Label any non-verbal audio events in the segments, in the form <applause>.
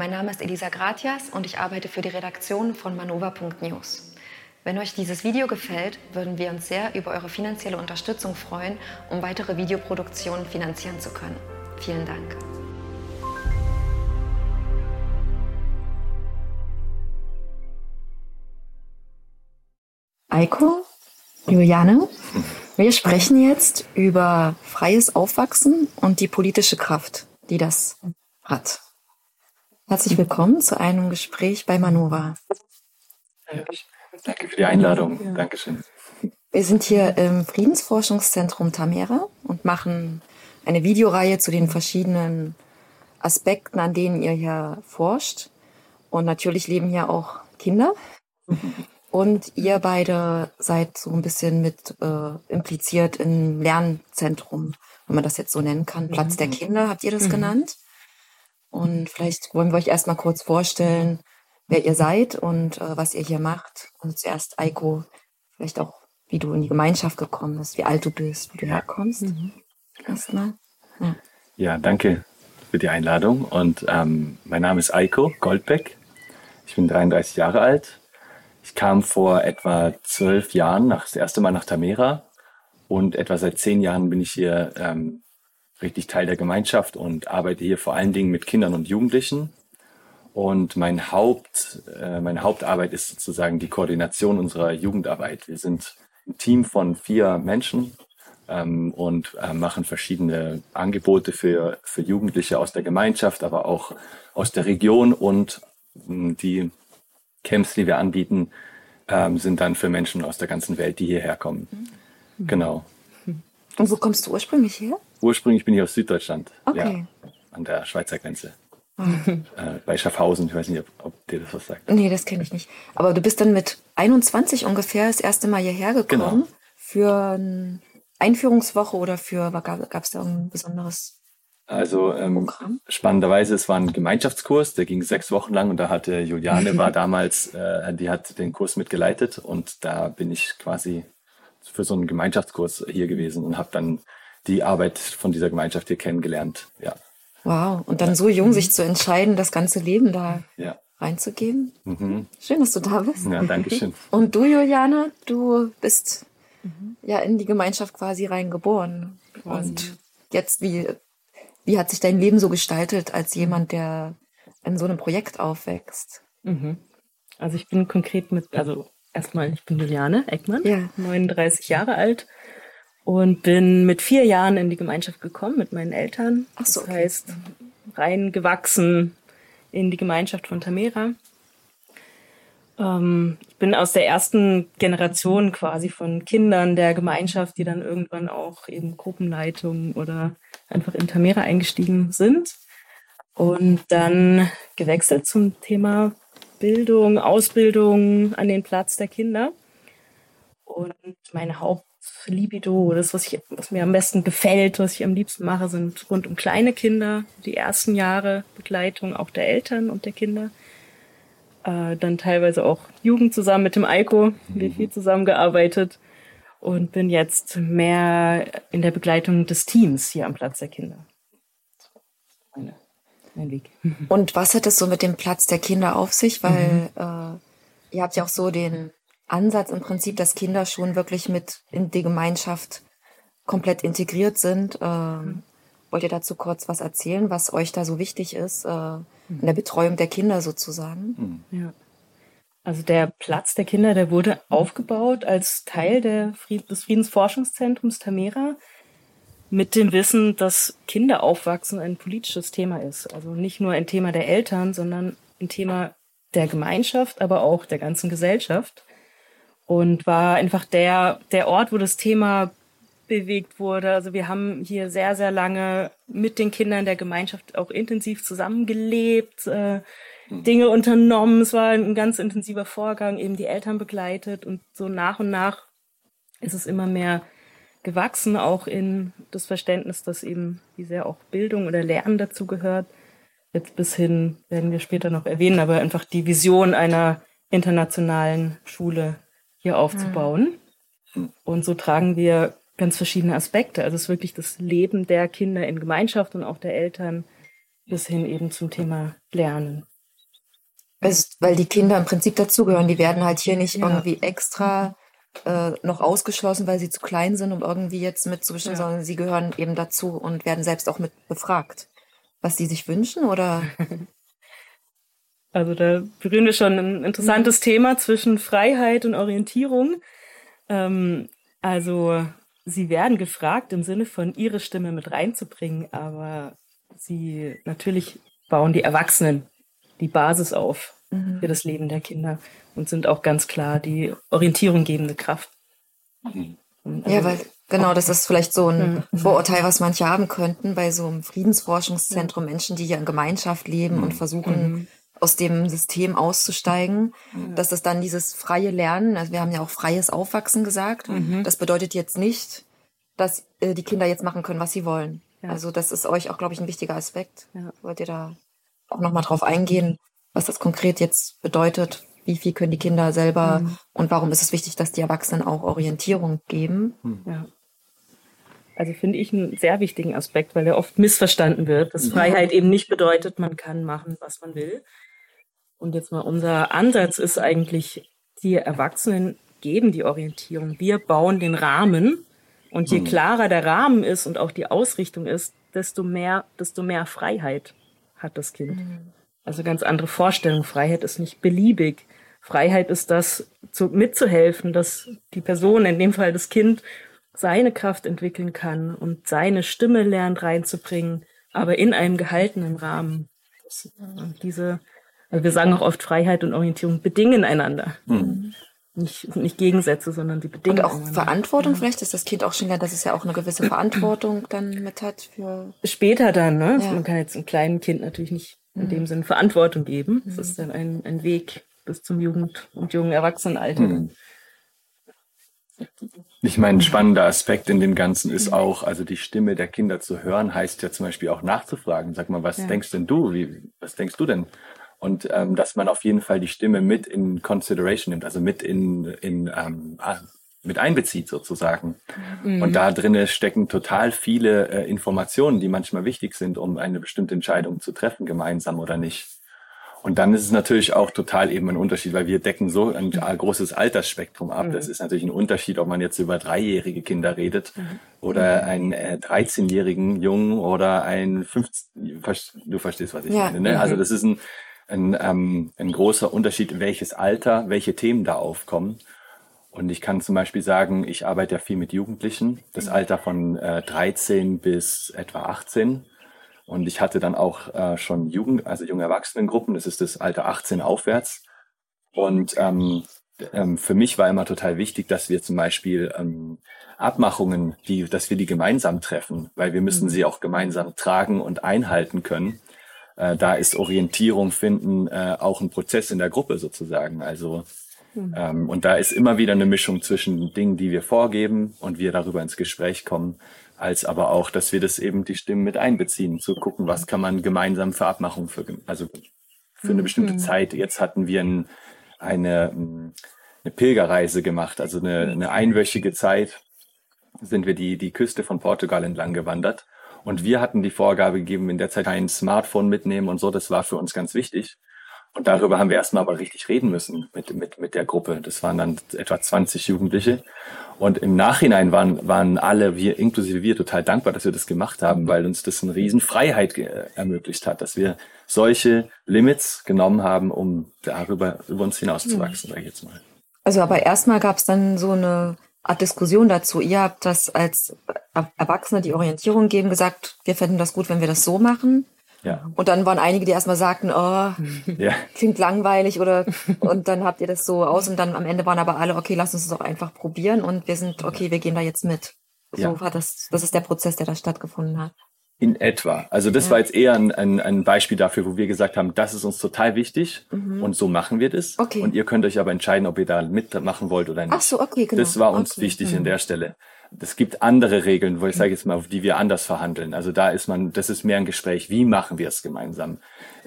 Mein Name ist Elisa Gratias und ich arbeite für die Redaktion von manova.news. Wenn euch dieses Video gefällt, würden wir uns sehr über eure finanzielle Unterstützung freuen, um weitere Videoproduktionen finanzieren zu können. Vielen Dank. Eiko, Juliane, wir sprechen jetzt über freies Aufwachsen und die politische Kraft, die das hat. Herzlich willkommen zu einem Gespräch bei Manova. Danke für die Einladung. Ja. Dankeschön. Wir sind hier im Friedensforschungszentrum Tamera und machen eine Videoreihe zu den verschiedenen Aspekten, an denen ihr hier forscht. Und natürlich leben hier auch Kinder. Und ihr beide seid so ein bisschen mit äh, impliziert im Lernzentrum, wenn man das jetzt so nennen kann. Platz der mhm. Kinder, habt ihr das mhm. genannt? Und vielleicht wollen wir euch erstmal kurz vorstellen, wer ihr seid und äh, was ihr hier macht. Und zuerst, Eiko, vielleicht auch, wie du in die Gemeinschaft gekommen bist, wie alt du bist, wo du herkommst. Mhm. Erstmal. Ja. ja, danke für die Einladung. Und ähm, mein Name ist Eiko Goldbeck. Ich bin 33 Jahre alt ich kam vor etwa zwölf Jahren nach, das erste Mal nach Tamera und etwa seit zehn Jahren bin ich hier ähm, richtig Teil der Gemeinschaft und arbeite hier vor allen Dingen mit Kindern und Jugendlichen. Und mein Haupt, äh, meine Hauptarbeit ist sozusagen die Koordination unserer Jugendarbeit. Wir sind ein Team von vier Menschen ähm, und äh, machen verschiedene Angebote für, für Jugendliche aus der Gemeinschaft, aber auch aus der Region und mh, die Camps, die wir anbieten, ähm, sind dann für Menschen aus der ganzen Welt, die hierher kommen. Mhm. Genau. Und wo kommst du ursprünglich her? Ursprünglich bin ich aus Süddeutschland. Okay. Ja, an der Schweizer Grenze. Äh, bei Schaffhausen. Ich weiß nicht, ob, ob, dir das was sagt. Nee, das kenne ich nicht. Aber du bist dann mit 21 ungefähr das erste Mal hierher gekommen. Genau. Für eine Einführungswoche oder für, gab es da ein besonderes also ähm, spannenderweise, es war ein Gemeinschaftskurs, der ging sechs Wochen lang und da hatte Juliane war <laughs> damals, äh, die hat den Kurs mitgeleitet und da bin ich quasi für so einen Gemeinschaftskurs hier gewesen und habe dann die Arbeit von dieser Gemeinschaft hier kennengelernt. Ja. Wow, und dann so jung sich zu entscheiden, das ganze Leben da ja. reinzugeben. Mhm. Schön, dass du da bist. Ja, danke schön. <laughs> Und du, Juliane, du bist mhm. ja in die Gemeinschaft quasi reingeboren. Und jetzt, wie wie hat sich dein Leben so gestaltet als jemand, der in so einem Projekt aufwächst? Mhm. Also ich bin konkret mit, also erstmal, ich bin Juliane Eckmann, ja. 39 Jahre alt und bin mit vier Jahren in die Gemeinschaft gekommen mit meinen Eltern. Ach so, das okay. heißt, reingewachsen in die Gemeinschaft von Tamera. Ähm, ich bin aus der ersten Generation quasi von Kindern der Gemeinschaft, die dann irgendwann auch eben Gruppenleitung oder einfach in Tamera eingestiegen sind und dann gewechselt zum Thema Bildung, Ausbildung an den Platz der Kinder. Und meine Hauptlibido, das, was, ich, was mir am besten gefällt, was ich am liebsten mache, sind rund um kleine Kinder, die ersten Jahre Begleitung auch der Eltern und der Kinder. Äh, dann teilweise auch Jugend zusammen mit dem Eiko, wir viel zusammengearbeitet und bin jetzt mehr in der Begleitung des Teams hier am Platz der Kinder. Meine, mein Weg. Und was hat es so mit dem Platz der Kinder auf sich? Weil mhm. äh, ihr habt ja auch so den Ansatz im Prinzip, dass Kinder schon wirklich mit in die Gemeinschaft komplett integriert sind. Äh, mhm. Wollt ihr dazu kurz was erzählen, was euch da so wichtig ist, äh, in der Betreuung der Kinder sozusagen? Mhm. Ja. Also der Platz der Kinder, der wurde aufgebaut als Teil der Fried des Friedensforschungszentrums Tamera mit dem Wissen, dass Kinderaufwachsen ein politisches Thema ist. Also nicht nur ein Thema der Eltern, sondern ein Thema der Gemeinschaft, aber auch der ganzen Gesellschaft. Und war einfach der, der Ort, wo das Thema bewegt wurde. Also wir haben hier sehr, sehr lange mit den Kindern der Gemeinschaft auch intensiv zusammengelebt, äh, Dinge unternommen. Es war ein ganz intensiver Vorgang, eben die Eltern begleitet und so nach und nach ist es immer mehr gewachsen, auch in das Verständnis, dass eben wie sehr auch Bildung oder Lernen dazu gehört. Jetzt bis hin werden wir später noch erwähnen, aber einfach die Vision einer internationalen Schule hier aufzubauen. Und so tragen wir ganz verschiedene Aspekte. Also es ist wirklich das Leben der Kinder in Gemeinschaft und auch der Eltern bis hin eben zum Thema Lernen. Also, weil die Kinder im Prinzip dazugehören. Die werden halt hier nicht ja. irgendwie extra äh, noch ausgeschlossen, weil sie zu klein sind, um irgendwie jetzt mitzubestimmen, ja. sondern sie gehören eben dazu und werden selbst auch mit befragt, was sie sich wünschen oder <laughs> Also da berühren wir schon ein interessantes mhm. Thema zwischen Freiheit und Orientierung. Ähm, also sie werden gefragt im Sinne von ihre Stimme mit reinzubringen, aber sie natürlich bauen die Erwachsenen die Basis auf mhm. für das Leben der Kinder und sind auch ganz klar die orientierunggebende Kraft. Mhm. Also, ja, weil genau, das ist vielleicht so ein mhm. Vorurteil, was manche haben könnten bei so einem Friedensforschungszentrum, Menschen, die hier in Gemeinschaft leben und mhm. versuchen, mhm aus dem System auszusteigen, mhm. dass das dann dieses freie Lernen, also wir haben ja auch freies Aufwachsen gesagt, mhm. das bedeutet jetzt nicht, dass äh, die Kinder jetzt machen können, was sie wollen. Ja. Also das ist euch auch, glaube ich, ein wichtiger Aspekt. Ja. Wollt ihr da auch nochmal drauf eingehen, was das konkret jetzt bedeutet? Wie viel können die Kinder selber mhm. und warum ist es wichtig, dass die Erwachsenen auch Orientierung geben? Mhm. Ja. Also finde ich einen sehr wichtigen Aspekt, weil er oft missverstanden wird, dass Freiheit eben nicht bedeutet, man kann machen, was man will, und jetzt mal unser Ansatz ist eigentlich, die Erwachsenen geben die Orientierung. Wir bauen den Rahmen. Und je mhm. klarer der Rahmen ist und auch die Ausrichtung ist, desto mehr, desto mehr Freiheit hat das Kind. Mhm. Also ganz andere Vorstellung. Freiheit ist nicht beliebig. Freiheit ist das, zu, mitzuhelfen, dass die Person, in dem Fall das Kind, seine Kraft entwickeln kann und seine Stimme lernt reinzubringen, aber in einem gehaltenen Rahmen. Das, diese, wir sagen auch oft, Freiheit und Orientierung bedingen einander. Mhm. Nicht, nicht Gegensätze, sondern die bedingen. Und auch einander. Verantwortung ja. vielleicht, dass das Kind auch schon lernt, dass es ja auch eine gewisse Verantwortung dann mit hat für. Später dann, ne? Ja. Man kann jetzt einem kleinen Kind natürlich nicht in dem Sinn Verantwortung geben. Das ist dann ein, ein Weg bis zum Jugend- und jungen Erwachsenenalter. Mhm. Ich meine, ein spannender Aspekt in dem Ganzen ist auch, also die Stimme der Kinder zu hören, heißt ja zum Beispiel auch nachzufragen. Sag mal, was ja. denkst denn du? Wie, was denkst du denn? Und ähm, dass man auf jeden Fall die Stimme mit in Consideration nimmt, also mit in, in ähm, ah, mit einbezieht sozusagen. Mhm. Und da drinnen stecken total viele äh, Informationen, die manchmal wichtig sind, um eine bestimmte Entscheidung zu treffen, gemeinsam oder nicht. Und dann ist es natürlich auch total eben ein Unterschied, weil wir decken so ein großes Altersspektrum ab. Mhm. Das ist natürlich ein Unterschied, ob man jetzt über dreijährige Kinder redet mhm. oder einen äh, 13-jährigen Jungen oder ein 15, du verstehst, was ich ja. meine. Ne? Also mhm. das ist ein, ein, ähm, ein großer Unterschied, welches Alter, welche Themen da aufkommen. Und ich kann zum Beispiel sagen, ich arbeite ja viel mit Jugendlichen, das mhm. Alter von äh, 13 bis etwa 18. Und ich hatte dann auch äh, schon Jugend, also junge Erwachsenengruppen, das ist das Alter 18 aufwärts. Und ähm, ähm, für mich war immer total wichtig, dass wir zum Beispiel ähm, Abmachungen, die, dass wir die gemeinsam treffen, weil wir müssen mhm. sie auch gemeinsam tragen und einhalten können äh, da ist Orientierung finden äh, auch ein Prozess in der Gruppe sozusagen. Also mhm. ähm, und da ist immer wieder eine Mischung zwischen Dingen, die wir vorgeben und wir darüber ins Gespräch kommen, als aber auch, dass wir das eben die Stimmen mit einbeziehen, zu gucken, was kann man gemeinsam für Abmachungen für, also für eine bestimmte mhm. Zeit. Jetzt hatten wir ein, eine, eine Pilgerreise gemacht, also eine, eine einwöchige Zeit sind wir die, die Küste von Portugal entlang gewandert und wir hatten die Vorgabe gegeben, in der Zeit kein Smartphone mitnehmen und so. Das war für uns ganz wichtig. Und darüber haben wir erstmal aber richtig reden müssen mit, mit, mit der Gruppe. Das waren dann etwa 20 Jugendliche. Und im Nachhinein waren, waren alle, wir, inklusive wir, total dankbar, dass wir das gemacht haben, weil uns das eine Riesenfreiheit ermöglicht hat, dass wir solche Limits genommen haben, um darüber über uns hinauszuwachsen, sage ich jetzt mal. Also aber erstmal gab es dann so eine Diskussion dazu. Ihr habt das als Erwachsene die Orientierung geben, gesagt, wir fänden das gut, wenn wir das so machen. Ja. Und dann waren einige, die erstmal sagten, oh, ja. <laughs> klingt langweilig oder und dann habt ihr das so aus und dann am Ende waren aber alle, okay, lass uns das auch einfach probieren und wir sind, okay, wir gehen da jetzt mit. So ja. war das, das ist der Prozess, der da stattgefunden hat. In etwa. Also das ja. war jetzt eher ein, ein, ein Beispiel dafür, wo wir gesagt haben, das ist uns total wichtig mhm. und so machen wir das. Okay. Und ihr könnt euch aber entscheiden, ob ihr da mitmachen wollt oder nicht. Ach so, okay, genau. Das war uns okay. wichtig mhm. in der Stelle. Es gibt andere Regeln, wo ich sage jetzt mal, die wir anders verhandeln. Also da ist man, das ist mehr ein Gespräch. Wie machen wir es gemeinsam?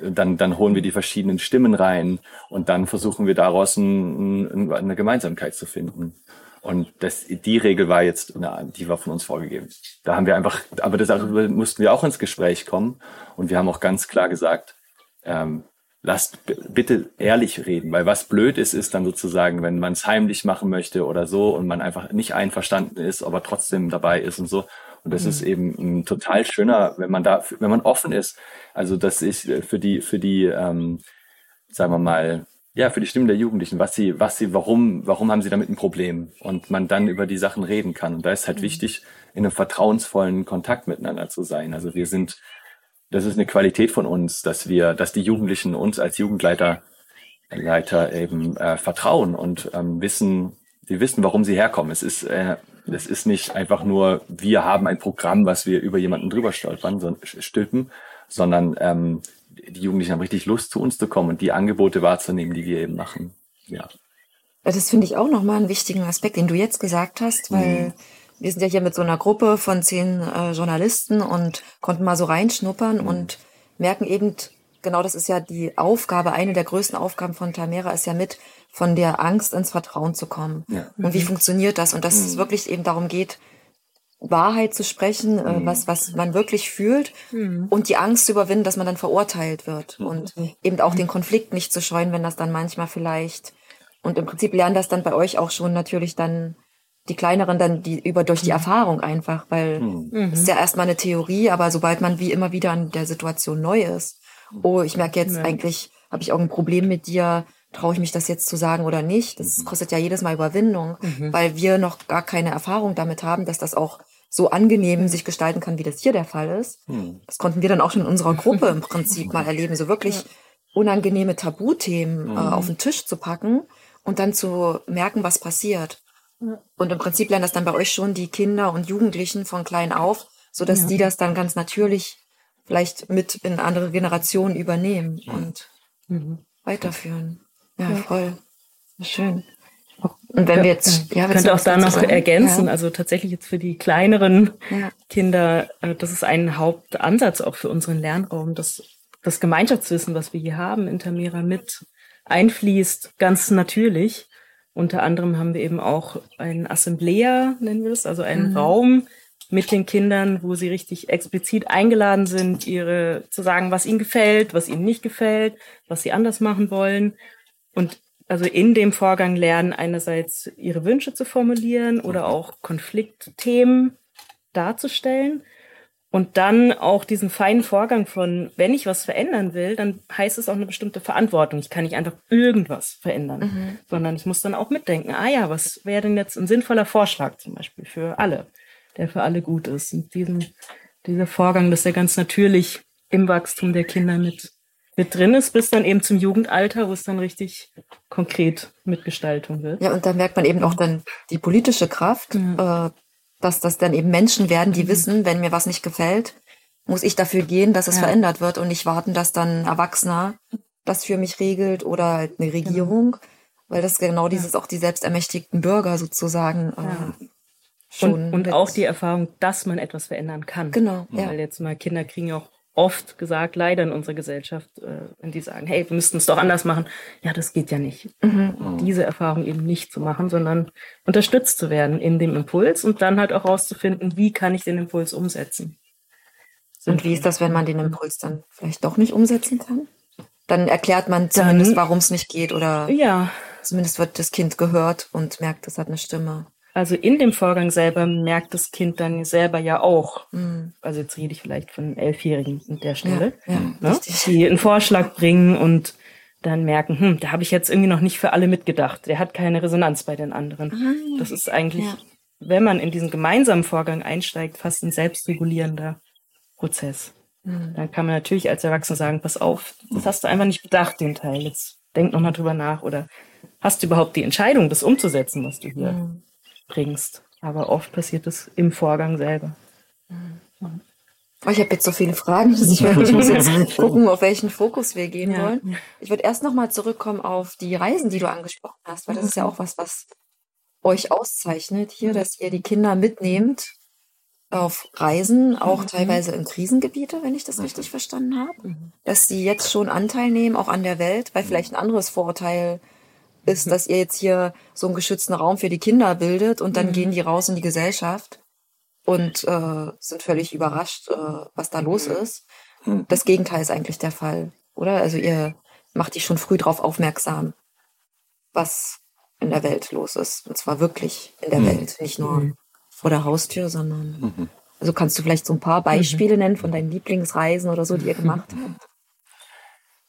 Dann, dann holen wir die verschiedenen Stimmen rein und dann versuchen wir daraus ein, ein, eine Gemeinsamkeit zu finden. Und das, die Regel war jetzt, na, die war von uns vorgegeben. Da haben wir einfach, aber das, darüber mussten wir auch ins Gespräch kommen. Und wir haben auch ganz klar gesagt, ähm, lasst bitte ehrlich reden, weil was blöd ist, ist dann sozusagen, wenn man es heimlich machen möchte oder so und man einfach nicht einverstanden ist, aber trotzdem dabei ist und so. Und das mhm. ist eben ein total schöner, wenn man da, wenn man offen ist. Also das ist für die, für die, ähm, sagen wir mal, ja, für die Stimmen der Jugendlichen, was sie, was sie, warum, warum haben sie damit ein Problem? Und man dann über die Sachen reden kann. Und da ist halt mhm. wichtig, in einem vertrauensvollen Kontakt miteinander zu sein. Also wir sind das ist eine Qualität von uns, dass wir, dass die Jugendlichen uns als Jugendleiter Leiter eben äh, vertrauen und ähm, wissen, sie wissen, warum sie herkommen. Es ist, äh, es ist nicht einfach nur, wir haben ein Programm, was wir über jemanden drüber stolpern, so, stülpen, sondern ähm, die Jugendlichen haben richtig Lust, zu uns zu kommen und die Angebote wahrzunehmen, die wir eben machen. Ja. Das finde ich auch nochmal einen wichtigen Aspekt, den du jetzt gesagt hast, weil mhm wir sind ja hier mit so einer Gruppe von zehn äh, Journalisten und konnten mal so reinschnuppern mhm. und merken eben, genau das ist ja die Aufgabe, eine der größten Aufgaben von Tamera ist ja mit, von der Angst ins Vertrauen zu kommen. Ja. Und wie mhm. funktioniert das? Und dass mhm. es wirklich eben darum geht, Wahrheit zu sprechen, äh, mhm. was, was man wirklich fühlt mhm. und die Angst zu überwinden, dass man dann verurteilt wird mhm. und eben auch den Konflikt nicht zu scheuen, wenn das dann manchmal vielleicht und im Prinzip lernen das dann bei euch auch schon natürlich dann die kleineren dann die über durch die mhm. Erfahrung einfach, weil mhm. es ist ja erstmal eine Theorie, aber sobald man wie immer wieder an der Situation neu ist, oh, ich merke jetzt ja. eigentlich, habe ich auch ein Problem mit dir, traue ich mich das jetzt zu sagen oder nicht? Das mhm. kostet ja jedes Mal Überwindung, mhm. weil wir noch gar keine Erfahrung damit haben, dass das auch so angenehm sich gestalten kann, wie das hier der Fall ist. Mhm. Das konnten wir dann auch schon in unserer Gruppe im <laughs> Prinzip mal erleben, so wirklich unangenehme Tabuthemen äh, mhm. auf den Tisch zu packen und dann zu merken, was passiert. Und im Prinzip lernen das dann bei euch schon die Kinder und Jugendlichen von klein auf, so dass ja. die das dann ganz natürlich vielleicht mit in andere Generationen übernehmen und mhm. weiterführen. Ja, ja, voll. Schön. Und wenn wir jetzt, ja, könnte auch da noch sagen? ergänzen, ja. also tatsächlich jetzt für die kleineren ja. Kinder, äh, das ist ein Hauptansatz auch für unseren Lernraum, dass das Gemeinschaftswissen, was wir hier haben in Tamera mit einfließt, ganz natürlich. Unter anderem haben wir eben auch ein Assemblea, nennen wir das, also einen mhm. Raum mit den Kindern, wo sie richtig explizit eingeladen sind, ihre zu sagen, was ihnen gefällt, was ihnen nicht gefällt, was sie anders machen wollen. Und also in dem Vorgang lernen einerseits ihre Wünsche zu formulieren oder mhm. auch Konfliktthemen darzustellen und dann auch diesen feinen Vorgang von, wenn ich was verändern will, dann heißt es auch eine bestimmte Verantwortung. Ich kann nicht einfach irgendwas verändern, mhm. sondern ich muss dann auch mitdenken, ah ja, was wäre denn jetzt ein sinnvoller Vorschlag zum Beispiel für alle, der für alle gut ist. Und diesen, dieser Vorgang, dass er ganz natürlich im Wachstum der Kinder mit, mit drin ist, bis dann eben zum Jugendalter, wo es dann richtig konkret mit Gestaltung wird. Ja, und da merkt man eben auch dann die politische Kraft, ja. äh, dass das dann eben Menschen werden, die mhm. wissen, wenn mir was nicht gefällt, muss ich dafür gehen, dass es ja. verändert wird und nicht warten, dass dann ein Erwachsener das für mich regelt oder halt eine genau. Regierung, genau. weil das genau dieses ja. auch die selbstermächtigten Bürger sozusagen äh, schon und, und auch die Erfahrung, dass man etwas verändern kann. Genau. Ja. Weil jetzt mal Kinder kriegen ja auch oft gesagt, leider in unserer Gesellschaft, äh, wenn die sagen, hey, wir müssten es doch anders machen. Ja, das geht ja nicht. Mhm. Diese Erfahrung eben nicht zu machen, sondern unterstützt zu werden in dem Impuls und dann halt auch rauszufinden, wie kann ich den Impuls umsetzen. Und wie ist das, wenn man den Impuls dann vielleicht doch nicht umsetzen kann? Dann erklärt man zumindest, warum es nicht geht oder ja. zumindest wird das Kind gehört und merkt, es hat eine Stimme. Also in dem Vorgang selber merkt das Kind dann selber ja auch, mhm. also jetzt rede ich vielleicht von Elfjährigen an der Stelle, ja, ja, ne? die einen Vorschlag bringen und dann merken, hm, da habe ich jetzt irgendwie noch nicht für alle mitgedacht. Der hat keine Resonanz bei den anderen. Mhm. Das ist eigentlich, ja. wenn man in diesen gemeinsamen Vorgang einsteigt, fast ein selbstregulierender Prozess. Mhm. Dann kann man natürlich als Erwachsener sagen, pass auf, das hast du einfach nicht bedacht, den Teil. Jetzt denk noch mal drüber nach oder hast du überhaupt die Entscheidung, das umzusetzen, was du hier mhm bringst. Aber oft passiert es im Vorgang selber. Oh, ich habe jetzt so viele Fragen, dass ich, ich muss <laughs> jetzt gucken, auf welchen Fokus wir gehen ja. wollen. Ich würde erst nochmal zurückkommen auf die Reisen, die du angesprochen hast, weil das ist ja auch was, was euch auszeichnet hier, dass ihr die Kinder mitnehmt auf Reisen, auch mhm. teilweise in Krisengebiete, wenn ich das richtig verstanden habe, mhm. dass sie jetzt schon Anteil nehmen, auch an der Welt, weil vielleicht ein anderes Vorurteil ist, dass ihr jetzt hier so einen geschützten Raum für die Kinder bildet und dann mhm. gehen die raus in die Gesellschaft und äh, sind völlig überrascht, äh, was da los mhm. ist. Mhm. Das Gegenteil ist eigentlich der Fall, oder? Also ihr macht dich schon früh darauf aufmerksam, was in der Welt los ist. Und zwar wirklich in der mhm. Welt, nicht nur mhm. vor der Haustür, sondern. Mhm. Also kannst du vielleicht so ein paar Beispiele nennen von deinen Lieblingsreisen oder so, die ihr gemacht habt? <laughs>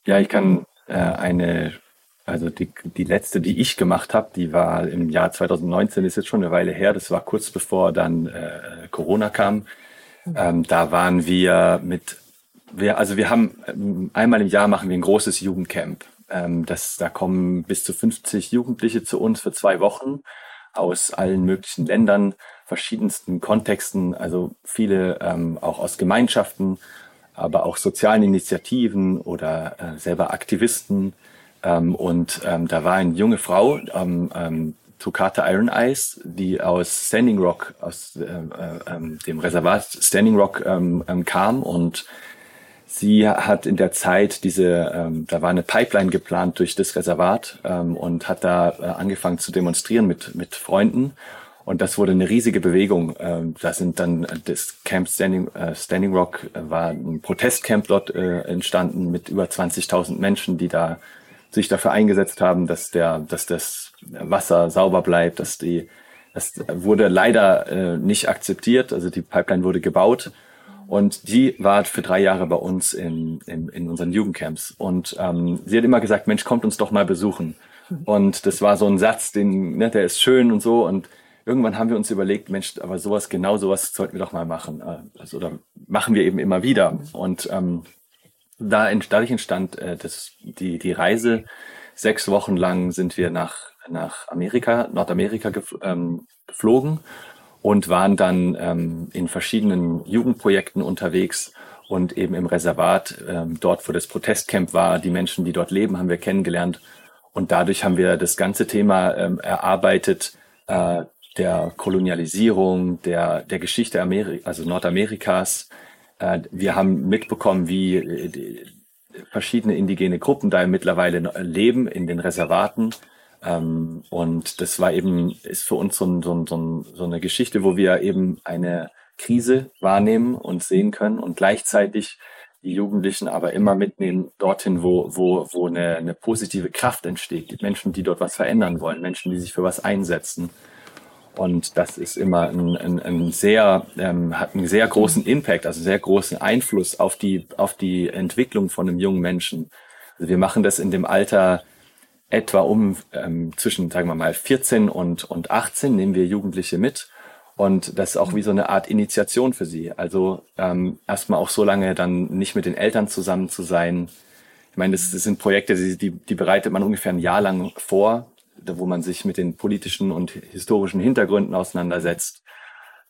Ja, ich kann äh, eine, also die, die letzte, die ich gemacht habe, die war im Jahr 2019, ist jetzt schon eine Weile her. Das war kurz bevor dann äh, Corona kam. Ähm, da waren wir mit, wir, also wir haben ähm, einmal im Jahr machen wir ein großes Jugendcamp. Ähm, das, da kommen bis zu 50 Jugendliche zu uns für zwei Wochen aus allen möglichen Ländern, verschiedensten Kontexten, also viele ähm, auch aus Gemeinschaften, aber auch sozialen Initiativen oder äh, selber Aktivisten. Ähm, und ähm, da war eine junge Frau, ähm, ähm, Tukata Iron Eyes, die aus Standing Rock, aus äh, äh, ähm, dem Reservat Standing Rock ähm, ähm, kam und Sie hat in der Zeit diese, ähm, da war eine Pipeline geplant durch das Reservat ähm, und hat da äh, angefangen zu demonstrieren mit, mit Freunden. Und das wurde eine riesige Bewegung. Ähm, da sind dann äh, das Camp Standing, äh, Standing Rock äh, war ein Protestcamp dort äh, entstanden mit über 20.000 Menschen, die da sich dafür eingesetzt haben, dass der, dass das Wasser sauber bleibt, dass die, das wurde leider äh, nicht akzeptiert. Also die Pipeline wurde gebaut und die war für drei Jahre bei uns in, in, in unseren Jugendcamps. Und ähm, sie hat immer gesagt, Mensch, kommt uns doch mal besuchen. Und das war so ein Satz, den, ne, der ist schön und so. Und irgendwann haben wir uns überlegt, Mensch, aber sowas, genau sowas sollten wir doch mal machen. Äh, also, oder machen wir eben immer wieder. Und ähm, da dadurch entstand äh, das, die, die Reise. Sechs Wochen lang sind wir nach, nach Amerika, Nordamerika gefl ähm, geflogen und waren dann ähm, in verschiedenen Jugendprojekten unterwegs und eben im Reservat, ähm, dort wo das Protestcamp war, die Menschen, die dort leben, haben wir kennengelernt. Und dadurch haben wir das ganze Thema ähm, erarbeitet, äh, der Kolonialisierung, der, der Geschichte Ameri also Nordamerikas. Äh, wir haben mitbekommen, wie äh, verschiedene indigene Gruppen da mittlerweile leben in den Reservaten ähm, und das war eben, ist für uns so, so, so, so eine Geschichte, wo wir eben eine Krise wahrnehmen und sehen können und gleichzeitig die Jugendlichen aber immer mitnehmen dorthin, wo, wo, wo eine, eine positive Kraft entsteht. Die Menschen, die dort was verändern wollen, Menschen, die sich für was einsetzen. Und das ist immer ein, ein, ein sehr, ähm, hat einen sehr großen Impact, also sehr großen Einfluss auf die, auf die Entwicklung von einem jungen Menschen. Also wir machen das in dem Alter etwa um ähm, zwischen, sagen wir mal, 14 und, und 18 nehmen wir Jugendliche mit. Und das ist auch wie so eine Art Initiation für sie. Also ähm, erstmal auch so lange dann nicht mit den Eltern zusammen zu sein. Ich meine, das, das sind Projekte, die, die bereitet man ungefähr ein Jahr lang vor, wo man sich mit den politischen und historischen Hintergründen auseinandersetzt.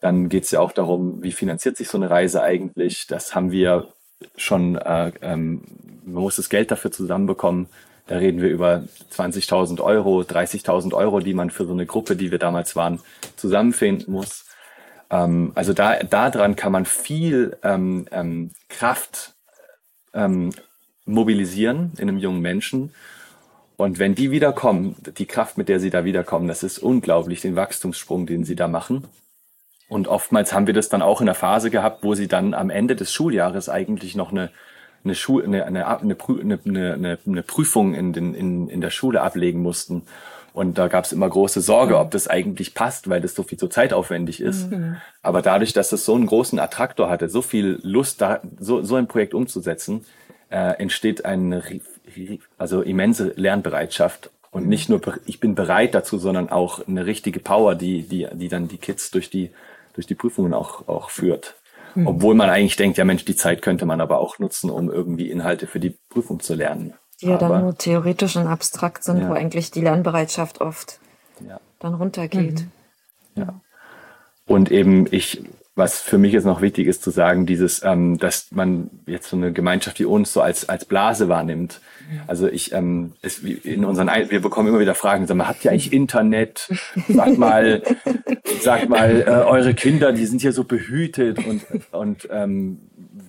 Dann geht es ja auch darum, wie finanziert sich so eine Reise eigentlich. Das haben wir schon, äh, ähm, man muss das Geld dafür zusammenbekommen. Da reden wir über 20.000 Euro, 30.000 Euro, die man für so eine Gruppe, die wir damals waren, zusammenfinden muss. Ähm, also da daran kann man viel ähm, ähm, Kraft ähm, mobilisieren in einem jungen Menschen. Und wenn die wiederkommen, die Kraft, mit der sie da wiederkommen, das ist unglaublich, den Wachstumssprung, den sie da machen. Und oftmals haben wir das dann auch in der Phase gehabt, wo sie dann am Ende des Schuljahres eigentlich noch eine eine, Schul eine, eine, eine, eine, eine Prüfung in, den, in, in der Schule ablegen mussten. Und da gab es immer große Sorge, ob das eigentlich passt, weil das so viel so zeitaufwendig ist. Mhm. Aber dadurch, dass es so einen großen Attraktor hatte, so viel Lust, da, so, so ein Projekt umzusetzen, äh, entsteht eine also immense Lernbereitschaft. Und nicht nur, ich bin bereit dazu, sondern auch eine richtige Power, die, die, die dann die Kids durch die, durch die Prüfungen auch, auch führt. Mhm. Obwohl man eigentlich denkt, ja Mensch, die Zeit könnte man aber auch nutzen, um irgendwie Inhalte für die Prüfung zu lernen. Die ja dann nur theoretisch und abstrakt sind, ja. wo eigentlich die Lernbereitschaft oft ja. dann runtergeht. Mhm. Ja. Und eben ich was für mich jetzt noch wichtig ist zu sagen, dieses, ähm, dass man jetzt so eine Gemeinschaft wie uns so als als Blase wahrnimmt. Also ich, ähm, es, in unseren, wir bekommen immer wieder Fragen, sag mal, habt ihr eigentlich Internet? Sag mal, sag mal, äh, eure Kinder, die sind ja so behütet und und ähm,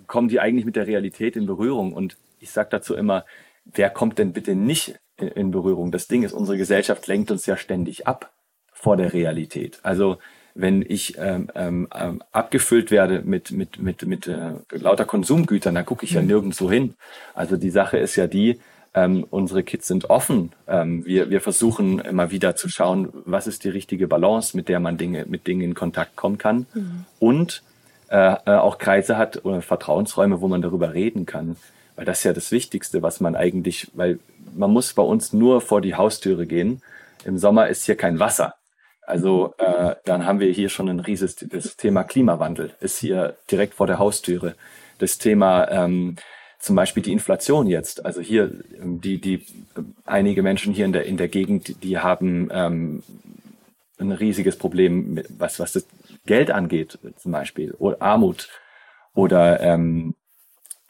kommen die eigentlich mit der Realität in Berührung? Und ich sag dazu immer, wer kommt denn bitte nicht in, in Berührung? Das Ding ist, unsere Gesellschaft lenkt uns ja ständig ab vor der Realität. Also wenn ich ähm, ähm, ähm, abgefüllt werde mit, mit, mit, mit äh, lauter Konsumgütern, dann gucke ich ja mhm. nirgendwo hin. Also die Sache ist ja die, ähm, unsere Kids sind offen. Ähm, wir, wir versuchen immer wieder zu schauen, was ist die richtige Balance, mit der man Dinge, mit Dingen in Kontakt kommen kann. Mhm. Und äh, äh, auch Kreise hat oder Vertrauensräume, wo man darüber reden kann. Weil das ist ja das Wichtigste, was man eigentlich, weil man muss bei uns nur vor die Haustüre gehen. Im Sommer ist hier kein Wasser. Also äh, dann haben wir hier schon ein riesiges das Thema Klimawandel, ist hier direkt vor der Haustüre. Das Thema ähm, zum Beispiel die Inflation jetzt. Also hier, ähm, die, die einige Menschen hier in der, in der Gegend, die haben ähm, ein riesiges Problem, was, was das Geld angeht, zum Beispiel, oder Armut oder ähm,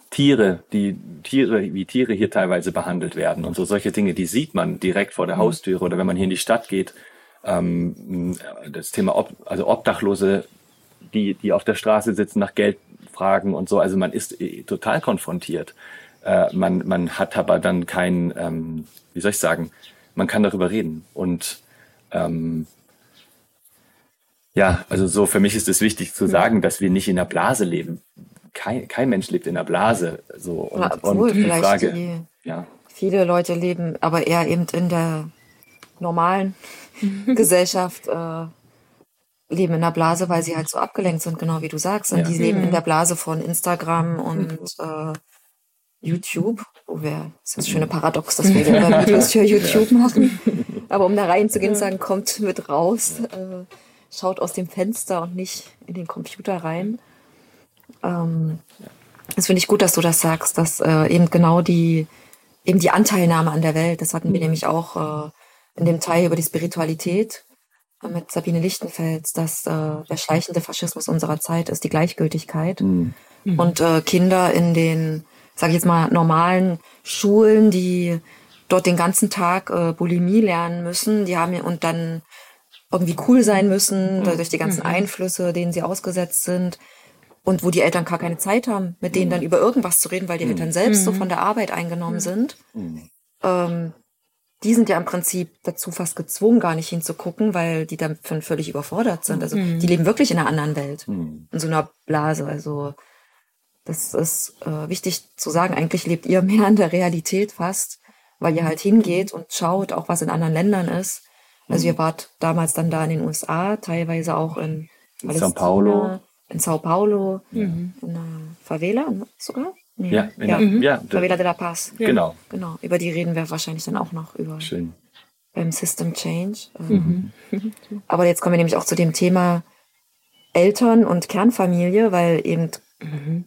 Tiere, die Tiere, wie Tiere hier teilweise behandelt werden und so solche Dinge, die sieht man direkt vor der mhm. Haustüre oder wenn man hier in die Stadt geht. Ähm, das Thema, Ob also Obdachlose, die, die auf der Straße sitzen, nach Geld fragen und so. Also man ist äh, total konfrontiert. Äh, man, man hat aber dann kein, ähm, wie soll ich sagen, man kann darüber reden und ähm, ja, also so für mich ist es wichtig zu sagen, dass wir nicht in der Blase leben. Kein, kein Mensch lebt in der Blase. So und, ja, obwohl, und die Frage, die, ja. Viele Leute leben aber eher eben in der normalen <laughs> Gesellschaft, äh, leben in der Blase, weil sie halt so abgelenkt sind, genau wie du sagst. Und ja. die leben in mhm. der Blase von Instagram und äh, YouTube, wo wir, das ist das schöne Paradox, dass wir Videos <laughs> für YouTube machen. <laughs> Aber um da reinzugehen und sagen, kommt mit raus. Äh, schaut aus dem Fenster und nicht in den Computer rein. Ähm, das finde ich gut, dass du das sagst, dass äh, eben genau die, eben die Anteilnahme an der Welt, das hatten wir mhm. nämlich auch äh, in dem Teil über die Spiritualität äh, mit Sabine Lichtenfels, dass äh, der schleichende Faschismus unserer Zeit ist die Gleichgültigkeit. Mhm. mhm. Und äh, Kinder in den, sage ich jetzt mal, normalen Schulen, die dort den ganzen Tag äh, Bulimie lernen müssen, die haben und dann irgendwie cool sein müssen, mhm. durch die ganzen mhm. Einflüsse, denen sie ausgesetzt sind. Und wo die Eltern gar keine Zeit haben, mit denen dann über irgendwas zu reden, weil die Eltern selbst so von der Arbeit eingenommen sind. Ähm, die sind ja im Prinzip dazu fast gezwungen, gar nicht hinzugucken, weil die davon völlig überfordert sind. Also die leben wirklich in einer anderen Welt, in so einer Blase. Also das ist äh, wichtig zu sagen. Eigentlich lebt ihr <laughs> mehr in der Realität fast, weil ihr halt hingeht und schaut, auch was in anderen Ländern ist also ihr mhm. wart damals dann da in den USA, teilweise auch in, in São Paulo. In Sao Paulo, mhm. in der Favela sogar. Nee. Ja, ja, mhm. ja, Favela de la Paz. Ja. Genau. Genau. Über die reden wir wahrscheinlich dann auch noch über. Schön. Beim System Change. Mhm. <laughs> Aber jetzt kommen wir nämlich auch zu dem Thema Eltern und Kernfamilie, weil eben mhm.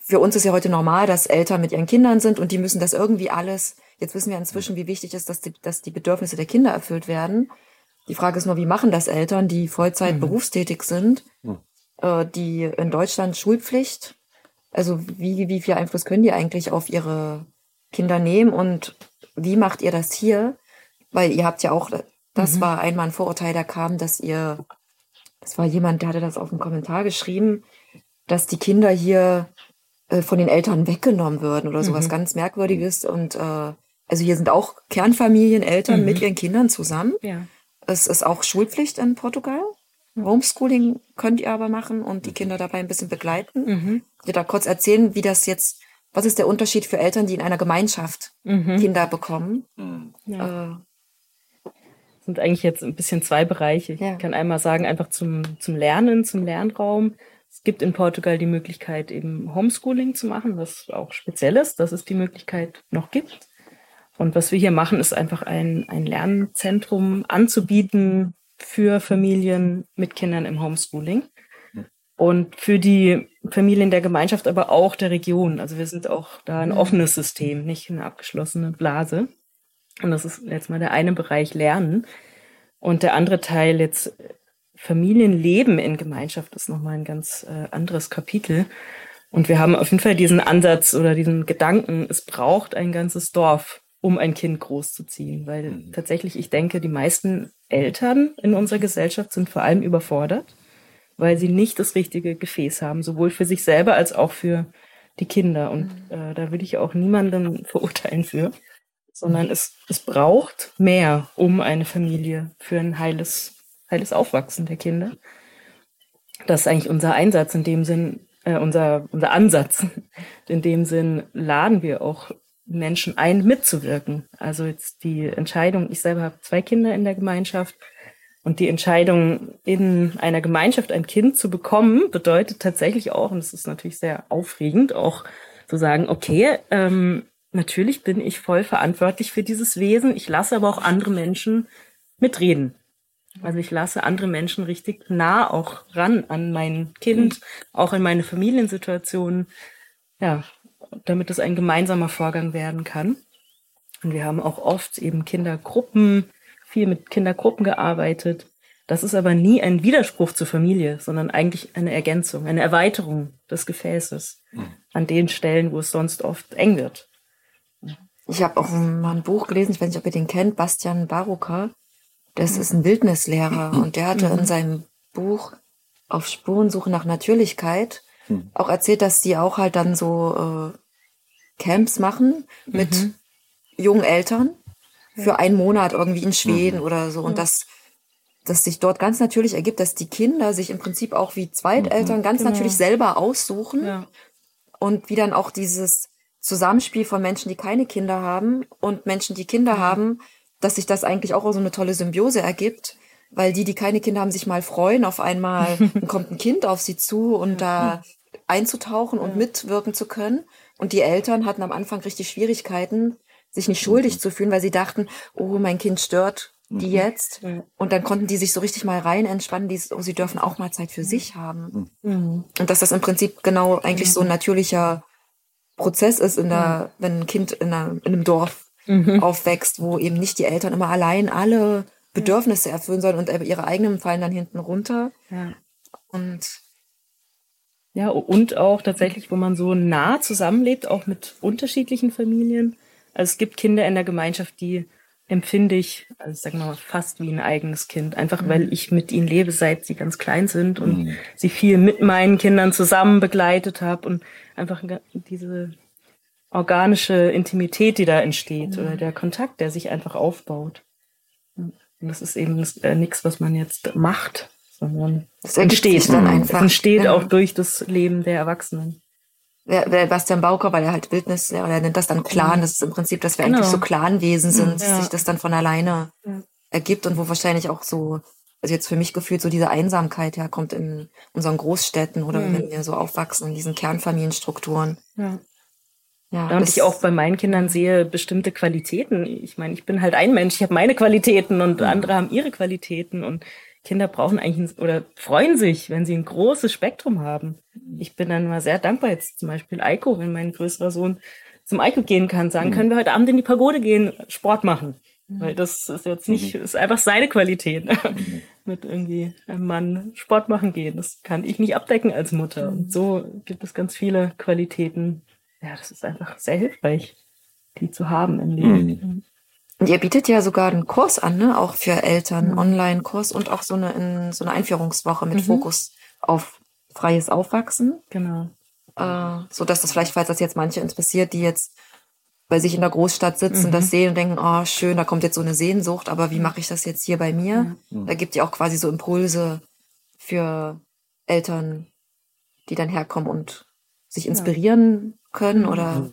für uns ist ja heute normal, dass Eltern mit ihren Kindern sind und die müssen das irgendwie alles Jetzt wissen wir inzwischen, wie wichtig es ist, dass die, dass die Bedürfnisse der Kinder erfüllt werden. Die Frage ist nur, wie machen das Eltern, die Vollzeit mhm. berufstätig sind, mhm. äh, die in Deutschland Schulpflicht, also wie, wie viel Einfluss können die eigentlich auf ihre Kinder nehmen und wie macht ihr das hier? Weil ihr habt ja auch, das mhm. war einmal ein Vorurteil, da kam, dass ihr, das war jemand, der hatte das auf dem Kommentar geschrieben, dass die Kinder hier äh, von den Eltern weggenommen würden oder sowas mhm. ganz Merkwürdiges und äh, also hier sind auch Kernfamilien, Eltern mhm. mit ihren Kindern zusammen. Ja. Es ist auch Schulpflicht in Portugal. Homeschooling könnt ihr aber machen und die Kinder dabei ein bisschen begleiten. Mhm. Ich da kurz erzählen, wie das jetzt, was ist der Unterschied für Eltern, die in einer Gemeinschaft mhm. Kinder bekommen? Ja. Äh, sind eigentlich jetzt ein bisschen zwei Bereiche. Ich ja. kann einmal sagen, einfach zum, zum Lernen, zum Lernraum. Es gibt in Portugal die Möglichkeit, eben Homeschooling zu machen, was auch speziell ist, dass es die Möglichkeit noch gibt. Und was wir hier machen, ist einfach ein, ein Lernzentrum anzubieten für Familien mit Kindern im Homeschooling. Und für die Familien der Gemeinschaft, aber auch der Region. Also wir sind auch da ein offenes System, nicht eine abgeschlossene Blase. Und das ist jetzt mal der eine Bereich Lernen. Und der andere Teil jetzt Familienleben in Gemeinschaft ist nochmal ein ganz äh, anderes Kapitel. Und wir haben auf jeden Fall diesen Ansatz oder diesen Gedanken, es braucht ein ganzes Dorf, um ein Kind großzuziehen. Weil mhm. tatsächlich, ich denke, die meisten Eltern in unserer Gesellschaft sind vor allem überfordert, weil sie nicht das richtige Gefäß haben, sowohl für sich selber als auch für die Kinder. Und mhm. äh, da will ich auch niemanden verurteilen für, sondern es, es braucht mehr, um eine Familie für ein heiles, heiles Aufwachsen der Kinder. Das ist eigentlich unser Einsatz in dem Sinn, äh, unser, unser Ansatz. In dem Sinn laden wir auch Menschen ein, mitzuwirken. Also jetzt die Entscheidung, ich selber habe zwei Kinder in der Gemeinschaft und die Entscheidung, in einer Gemeinschaft ein Kind zu bekommen, bedeutet tatsächlich auch, und es ist natürlich sehr aufregend, auch zu sagen, okay, ähm, natürlich bin ich voll verantwortlich für dieses Wesen, ich lasse aber auch andere Menschen mitreden. Also ich lasse andere Menschen richtig nah auch ran an mein Kind, auch in meine Familiensituation, ja, damit es ein gemeinsamer Vorgang werden kann. Und wir haben auch oft eben Kindergruppen, viel mit Kindergruppen gearbeitet. Das ist aber nie ein Widerspruch zur Familie, sondern eigentlich eine Ergänzung, eine Erweiterung des Gefäßes mhm. an den Stellen, wo es sonst oft eng wird. Ich habe auch mal ein Buch gelesen, ich weiß nicht, ob ihr den kennt, Bastian Baruka. Das ist ein Wildnislehrer und der hatte in seinem Buch auf Spurensuche nach Natürlichkeit hm. auch erzählt, dass die auch halt dann so äh, Camps machen mit mhm. jungen Eltern für einen Monat irgendwie in Schweden mhm. oder so und das dass sich dort ganz natürlich ergibt, dass die Kinder sich im Prinzip auch wie Zweiteltern mhm. ganz genau. natürlich selber aussuchen ja. und wie dann auch dieses Zusammenspiel von Menschen, die keine Kinder haben und Menschen, die Kinder ja. haben, dass sich das eigentlich auch so eine tolle Symbiose ergibt, weil die, die keine Kinder haben, sich mal freuen, auf einmal <laughs> kommt ein Kind auf sie zu und da einzutauchen und mitwirken zu können. Und die Eltern hatten am Anfang richtig Schwierigkeiten, sich nicht schuldig mhm. zu fühlen, weil sie dachten, oh, mein Kind stört die mhm. jetzt. Und dann konnten die sich so richtig mal rein entspannen, die, oh, sie dürfen auch mal Zeit für sich haben. Mhm. Und dass das im Prinzip genau eigentlich so ein natürlicher Prozess ist, in der, wenn ein Kind in, einer, in einem Dorf mhm. aufwächst, wo eben nicht die Eltern immer allein alle Bedürfnisse erfüllen sollen und ihre eigenen fallen dann hinten runter. Ja. Und ja, und auch tatsächlich, wo man so nah zusammenlebt, auch mit unterschiedlichen Familien. Also es gibt Kinder in der Gemeinschaft, die empfinde ich, also ich sag mal, fast wie ein eigenes Kind. Einfach mhm. weil ich mit ihnen lebe, seit sie ganz klein sind und mhm. sie viel mit meinen Kindern zusammen begleitet habe und einfach diese organische Intimität, die da entsteht mhm. oder der Kontakt, der sich einfach aufbaut. Und das ist eben äh, nichts, was man jetzt macht, sondern es entsteht dann einfach. Entsteht ja. auch durch das Leben der Erwachsenen. Der, der Bastian Bauker, weil er halt Wildnis, oder er nennt das dann Clan, das ist im Prinzip, dass wir genau. eigentlich so Clanwesen sind, ja. sich das dann von alleine ja. ergibt und wo wahrscheinlich auch so, also jetzt für mich gefühlt so diese Einsamkeit herkommt in unseren Großstädten oder wenn wir so aufwachsen in diesen Kernfamilienstrukturen. Ja. Ja, und ich auch bei meinen Kindern sehe bestimmte Qualitäten. Ich meine, ich bin halt ein Mensch, ich habe meine Qualitäten und andere haben ihre Qualitäten und Kinder brauchen eigentlich ein, oder freuen sich, wenn sie ein großes Spektrum haben. Ich bin dann mal sehr dankbar jetzt zum Beispiel Eiko, wenn mein größerer Sohn zum Eiko gehen kann, sagen, mhm. können wir heute Abend in die Pagode gehen, Sport machen. Mhm. Weil das ist jetzt nicht, mhm. ist einfach seine Qualität. <laughs> Mhm. Mit irgendwie einem Mann Sport machen gehen. Das kann ich nicht abdecken als Mutter. Und so gibt es ganz viele Qualitäten, ja, das ist einfach sehr hilfreich, die zu haben im Leben. Mhm. Und ihr bietet ja sogar einen Kurs an, ne? Auch für Eltern, mhm. Online-Kurs und auch so eine, in, so eine Einführungswoche mit mhm. Fokus auf freies Aufwachsen. Genau. Äh, so dass das vielleicht, falls das jetzt manche interessiert, die jetzt bei sich in der Großstadt sitzen, mhm. das sehen und denken, oh schön, da kommt jetzt so eine Sehnsucht, aber wie mache ich das jetzt hier bei mir? Mhm. Da gibt ihr auch quasi so Impulse für Eltern, die dann herkommen und sich inspirieren können mhm. oder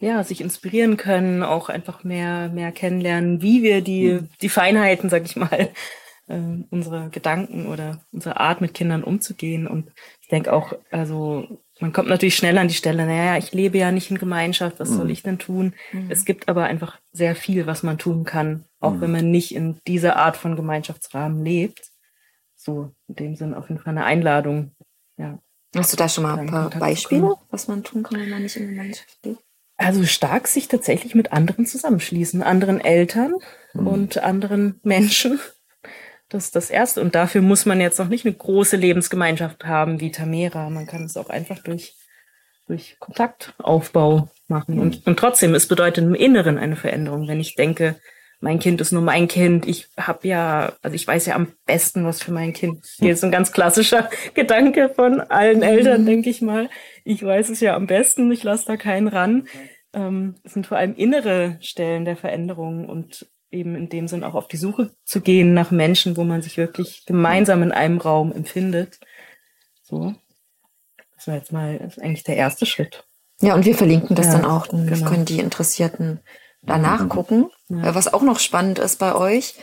ja, sich inspirieren können, auch einfach mehr, mehr kennenlernen, wie wir die, mhm. die Feinheiten, sag ich mal, <laughs> äh, unsere Gedanken oder unsere Art mit Kindern umzugehen. Und ich denke auch, also man kommt natürlich schnell an die Stelle, naja, ich lebe ja nicht in Gemeinschaft, was mhm. soll ich denn tun? Mhm. Es gibt aber einfach sehr viel, was man tun kann, auch mhm. wenn man nicht in dieser Art von Gemeinschaftsrahmen lebt. So, in dem Sinn auf jeden Fall eine Einladung, ja. Hast du da schon mal ein paar Beispiele, was man tun kann, wenn man nicht in Gemeinschaft lebt? Also stark sich tatsächlich mit anderen zusammenschließen, anderen Eltern mhm. und anderen Menschen. Das ist das Erste. Und dafür muss man jetzt noch nicht eine große Lebensgemeinschaft haben wie Tamera. Man kann es auch einfach durch, durch Kontaktaufbau machen. Mhm. Und, und trotzdem, es bedeutet im Inneren eine Veränderung. Wenn ich denke, mein Kind ist nur mein Kind. Ich habe ja, also ich weiß ja am besten, was für mein Kind. Hier ist ein ganz klassischer <laughs> Gedanke von allen Eltern, denke ich mal. Ich weiß es ja am besten, ich lasse da keinen ran. Ähm, es sind vor allem innere Stellen der Veränderung und eben in dem Sinn auch auf die Suche zu gehen nach Menschen, wo man sich wirklich gemeinsam in einem Raum empfindet. So. Das war jetzt mal, ist eigentlich der erste Schritt. Ja, und wir verlinken das ja, dann auch. Dann genau. können die Interessierten danach gucken. Ja. Was auch noch spannend ist bei euch,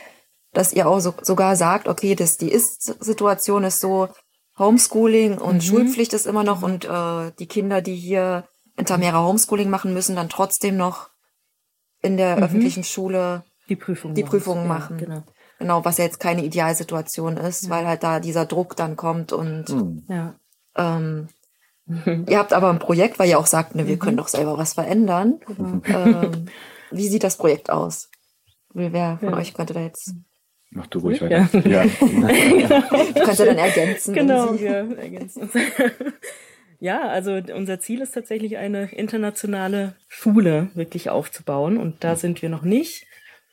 dass ihr auch so, sogar sagt, okay, das, die Ist-Situation ist so, Homeschooling und mhm. Schulpflicht ist immer noch und äh, die Kinder, die hier in Tamera Homeschooling machen, müssen dann trotzdem noch in der mhm. öffentlichen Schule die Prüfungen die machen. Ja, genau. genau, was ja jetzt keine Idealsituation ist, ja. weil halt da dieser Druck dann kommt und mhm. ja. ähm, <laughs> ihr habt aber ein Projekt, weil ihr auch sagt, ne, wir mhm. können doch selber was verändern. Genau. Ähm, wie sieht das Projekt aus? Wer von euch könnte da jetzt Mach du ruhig weiter. Ja. ja. <laughs> Kannst du dann ergänzen. Genau, wir ergänzen. <laughs> Ja, also unser Ziel ist tatsächlich eine internationale Schule wirklich aufzubauen und da sind wir noch nicht.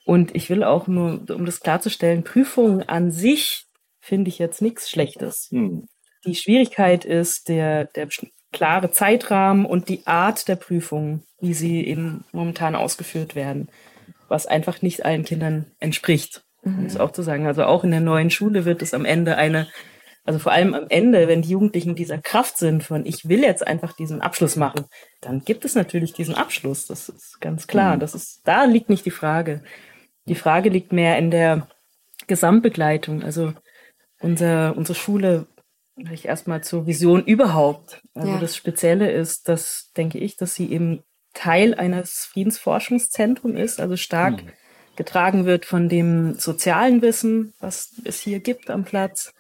Und ich will auch nur, um das klarzustellen, Prüfungen an sich finde ich jetzt nichts Schlechtes. Hm. Die Schwierigkeit ist der, der klare Zeitrahmen und die Art der Prüfungen, wie sie eben momentan ausgeführt werden, was einfach nicht allen Kindern entspricht, mhm. es auch zu sagen. Also auch in der neuen Schule wird es am Ende eine also vor allem am Ende, wenn die Jugendlichen dieser Kraft sind von, ich will jetzt einfach diesen Abschluss machen, dann gibt es natürlich diesen Abschluss. Das ist ganz klar. Mhm. Das ist, da liegt nicht die Frage. Die Frage liegt mehr in der Gesamtbegleitung. Also unser, unsere Schule, ich erstmal zur Vision überhaupt. Also ja. das Spezielle ist, dass, denke ich, dass sie eben Teil eines Friedensforschungszentrums ist, also stark mhm. getragen wird von dem sozialen Wissen, was es hier gibt am Platz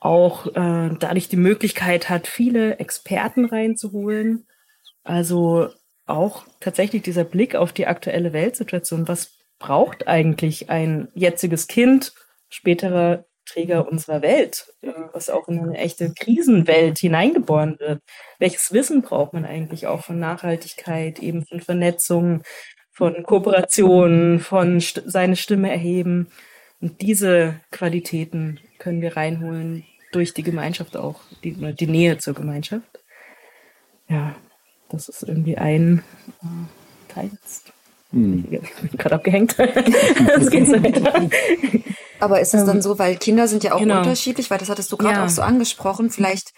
auch äh, dadurch die Möglichkeit hat, viele Experten reinzuholen. Also auch tatsächlich dieser Blick auf die aktuelle Weltsituation. Was braucht eigentlich ein jetziges Kind, späterer Träger unserer Welt, äh, was auch in eine echte Krisenwelt hineingeboren wird? Welches Wissen braucht man eigentlich auch von Nachhaltigkeit, eben von Vernetzung, von Kooperation, von st seine Stimme erheben? Und diese Qualitäten können wir reinholen durch die Gemeinschaft auch, die, die Nähe zur Gemeinschaft. Ja, das ist irgendwie ein äh, Teil. Hm. Ich bin gerade abgehängt. <laughs> das geht so weiter. <laughs> Aber ist es dann ähm, so, weil Kinder sind ja auch genau. unterschiedlich, weil das hattest du gerade ja. auch so angesprochen. Vielleicht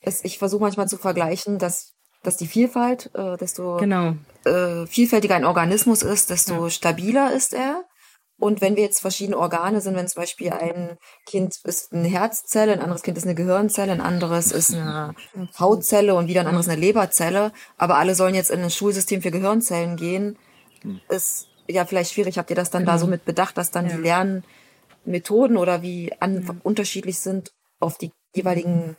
ist, ich versuche manchmal zu vergleichen, dass, dass die Vielfalt, äh, desto genau. äh, vielfältiger ein Organismus ist, desto ja. stabiler ist er. Und wenn wir jetzt verschiedene Organe sind, wenn zum Beispiel ein Kind ist eine Herzzelle, ein anderes Kind ist eine Gehirnzelle, ein anderes ist eine Hautzelle und wieder ein anderes eine Leberzelle, aber alle sollen jetzt in ein Schulsystem für Gehirnzellen gehen, ist ja vielleicht schwierig. Habt ihr das dann genau. da so mit bedacht, dass dann ja. die Lernmethoden oder wie an, ja. unterschiedlich sind auf die jeweiligen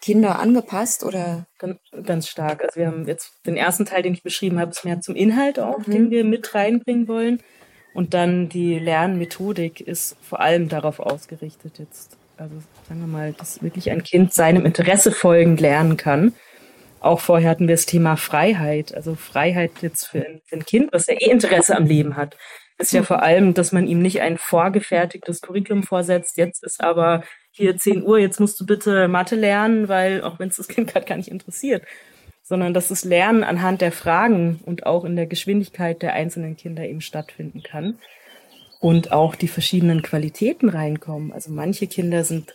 Kinder angepasst oder? Ganz, ganz, stark. Also wir haben jetzt den ersten Teil, den ich beschrieben habe, ist mehr zum Inhalt auch, mhm. den wir mit reinbringen wollen. Und dann die Lernmethodik ist vor allem darauf ausgerichtet jetzt. Also sagen wir mal, dass wirklich ein Kind seinem Interesse folgend lernen kann. Auch vorher hatten wir das Thema Freiheit. Also Freiheit jetzt für ein, für ein Kind, was ja eh Interesse am Leben hat, ist ja vor allem, dass man ihm nicht ein vorgefertigtes Curriculum vorsetzt. Jetzt ist aber hier 10 Uhr, jetzt musst du bitte Mathe lernen, weil auch wenn es das Kind gerade gar nicht interessiert, sondern dass das Lernen anhand der Fragen und auch in der Geschwindigkeit der einzelnen Kinder eben stattfinden kann und auch die verschiedenen Qualitäten reinkommen. Also manche Kinder sind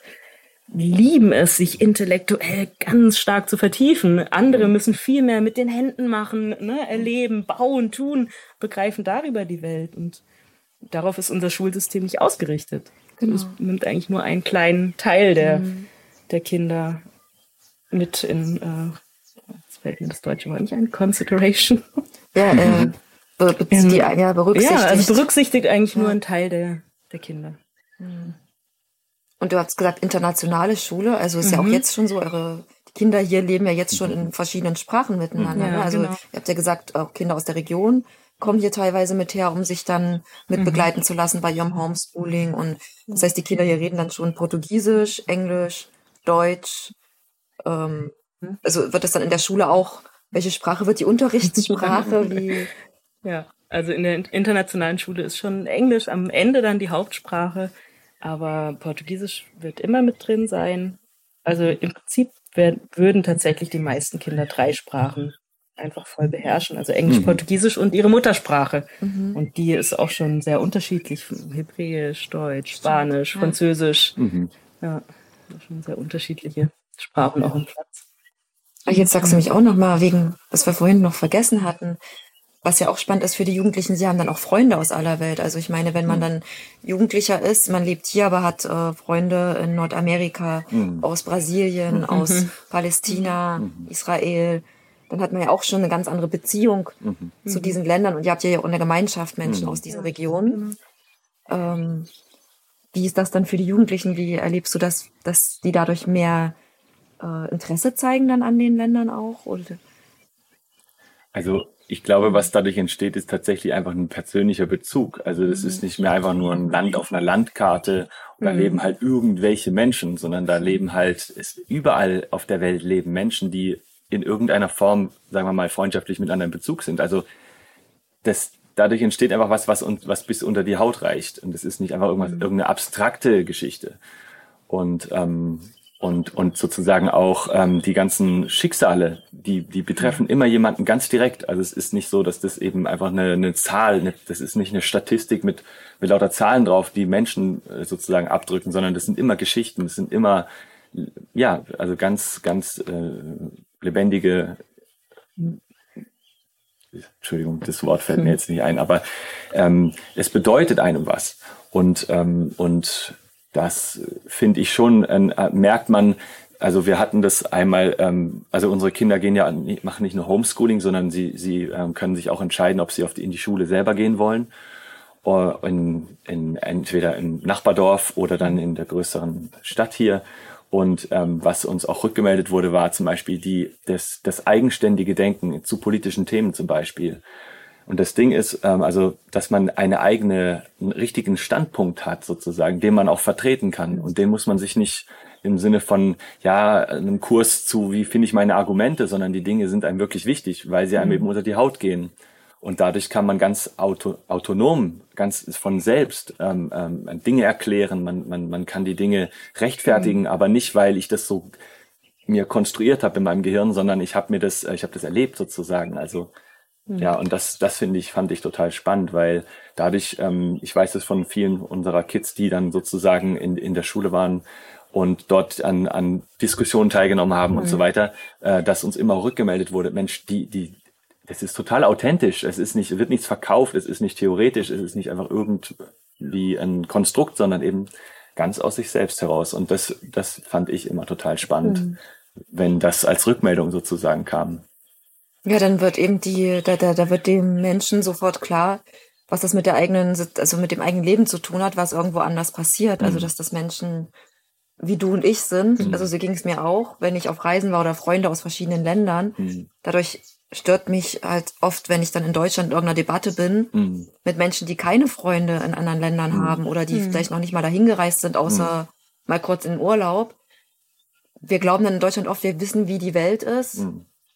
lieben es, sich intellektuell ganz stark zu vertiefen. Andere müssen viel mehr mit den Händen machen, ne, erleben, bauen, tun, begreifen darüber die Welt. Und darauf ist unser Schulsystem nicht ausgerichtet. Genau. Es nimmt eigentlich nur einen kleinen Teil der, mhm. der Kinder mit in äh, fällt mir das deutsche Wort nicht ein, Consideration. Ja, äh, <laughs> be be die, ja, berücksichtigt. Ja, also berücksichtigt eigentlich ja. nur einen Teil der, der Kinder. Mhm. Und du hast gesagt, internationale Schule, also ist mhm. ja auch mhm. jetzt schon so, eure Kinder hier leben ja jetzt schon in verschiedenen Sprachen miteinander. Ja, ne? Also genau. ihr habt ja gesagt, auch Kinder aus der Region kommen hier teilweise mit her, um sich dann mit mhm. begleiten zu lassen bei ihrem Homeschooling. Und das heißt, die Kinder hier reden dann schon Portugiesisch, Englisch, Deutsch, ähm, hm? Also wird das dann in der Schule auch, welche Sprache wird die Unterrichtssprache? <laughs> Wie? Ja, also in der internationalen Schule ist schon Englisch am Ende dann die Hauptsprache, aber Portugiesisch wird immer mit drin sein. Also im Prinzip werden, würden tatsächlich die meisten Kinder drei Sprachen einfach voll beherrschen. Also Englisch, mhm. Portugiesisch und ihre Muttersprache. Mhm. Und die ist auch schon sehr unterschiedlich. Hebräisch, Deutsch, Spanisch, ja. Französisch. Mhm. Ja, schon sehr unterschiedliche Sprachen auch im Platz. Jetzt sagst du mich auch noch mal wegen, was wir vorhin noch vergessen hatten, was ja auch spannend ist für die Jugendlichen, sie haben dann auch Freunde aus aller Welt. Also ich meine, wenn man mhm. dann Jugendlicher ist, man lebt hier, aber hat äh, Freunde in Nordamerika, mhm. aus Brasilien, mhm. aus Palästina, mhm. Israel, dann hat man ja auch schon eine ganz andere Beziehung mhm. zu diesen Ländern. Und ihr habt ja auch eine Gemeinschaft Menschen mhm. aus diesen Regionen. Ähm, wie ist das dann für die Jugendlichen? Wie erlebst du das, dass die dadurch mehr äh, Interesse zeigen dann an den Ländern auch? Oder? Also ich glaube, was dadurch entsteht, ist tatsächlich einfach ein persönlicher Bezug. Also das mhm. ist nicht mehr einfach nur ein Land auf einer Landkarte und da mhm. leben halt irgendwelche Menschen, sondern da leben halt, ist überall auf der Welt leben Menschen, die in irgendeiner Form, sagen wir mal, freundschaftlich miteinander in Bezug sind. Also das, dadurch entsteht einfach was, was, und, was bis unter die Haut reicht. Und es ist nicht einfach irgendwas, mhm. irgendeine abstrakte Geschichte. Und ähm, und, und sozusagen auch ähm, die ganzen Schicksale, die, die betreffen immer jemanden ganz direkt. Also es ist nicht so, dass das eben einfach eine, eine Zahl, eine, das ist nicht eine Statistik mit, mit lauter Zahlen drauf, die Menschen äh, sozusagen abdrücken, sondern das sind immer Geschichten, das sind immer, ja, also ganz, ganz äh, lebendige, Entschuldigung, das Wort fällt mir jetzt nicht ein, aber ähm, es bedeutet einem was. Und, ähm, und das finde ich schon, äh, merkt man, also wir hatten das einmal, ähm, also unsere Kinder gehen ja, machen nicht nur Homeschooling, sondern sie, sie ähm, können sich auch entscheiden, ob sie auf die, in die Schule selber gehen wollen. Oder in, in, entweder im Nachbardorf oder dann in der größeren Stadt hier. Und ähm, was uns auch rückgemeldet wurde, war zum Beispiel die, das, das eigenständige Denken zu politischen Themen zum Beispiel. Und das Ding ist, ähm, also, dass man eine eigene, einen richtigen Standpunkt hat, sozusagen, den man auch vertreten kann. Und den muss man sich nicht im Sinne von, ja, einem Kurs zu, wie finde ich meine Argumente, sondern die Dinge sind einem wirklich wichtig, weil sie einem mhm. eben unter die Haut gehen. Und dadurch kann man ganz auto, autonom, ganz von selbst ähm, ähm, Dinge erklären. Man, man, man kann die Dinge rechtfertigen, mhm. aber nicht, weil ich das so mir konstruiert habe in meinem Gehirn, sondern ich habe mir das, ich habe das erlebt sozusagen. Also. Ja, und das, das finde ich, fand ich total spannend, weil dadurch, ähm, ich weiß es von vielen unserer Kids, die dann sozusagen in, in der Schule waren und dort an, an Diskussionen teilgenommen haben mhm. und so mhm. weiter, äh, dass uns immer rückgemeldet wurde, Mensch, die, die, das ist total authentisch. Es ist nicht, wird nichts verkauft, es ist nicht theoretisch, es ist nicht einfach irgendwie ein Konstrukt, sondern eben ganz aus sich selbst heraus. Und das, das fand ich immer total spannend, mhm. wenn das als Rückmeldung sozusagen kam. Ja, dann wird eben die, da, da, da wird dem Menschen sofort klar, was das mit der eigenen, also mit dem eigenen Leben zu tun hat, was irgendwo anders passiert. Also, mhm. Also, dass das Menschen wie du und ich sind. Mhm. Also, so ging es mir auch, wenn ich auf Reisen war oder Freunde aus verschiedenen Ländern. Mhm. Dadurch stört mich halt oft, wenn ich dann in Deutschland in irgendeiner Debatte bin, mhm. mit Menschen, die keine Freunde in anderen Ländern mhm. haben oder die mhm. vielleicht noch nicht mal dahin gereist sind, außer mal kurz in Urlaub. Wir glauben dann in Deutschland oft, wir wissen, wie die Welt ist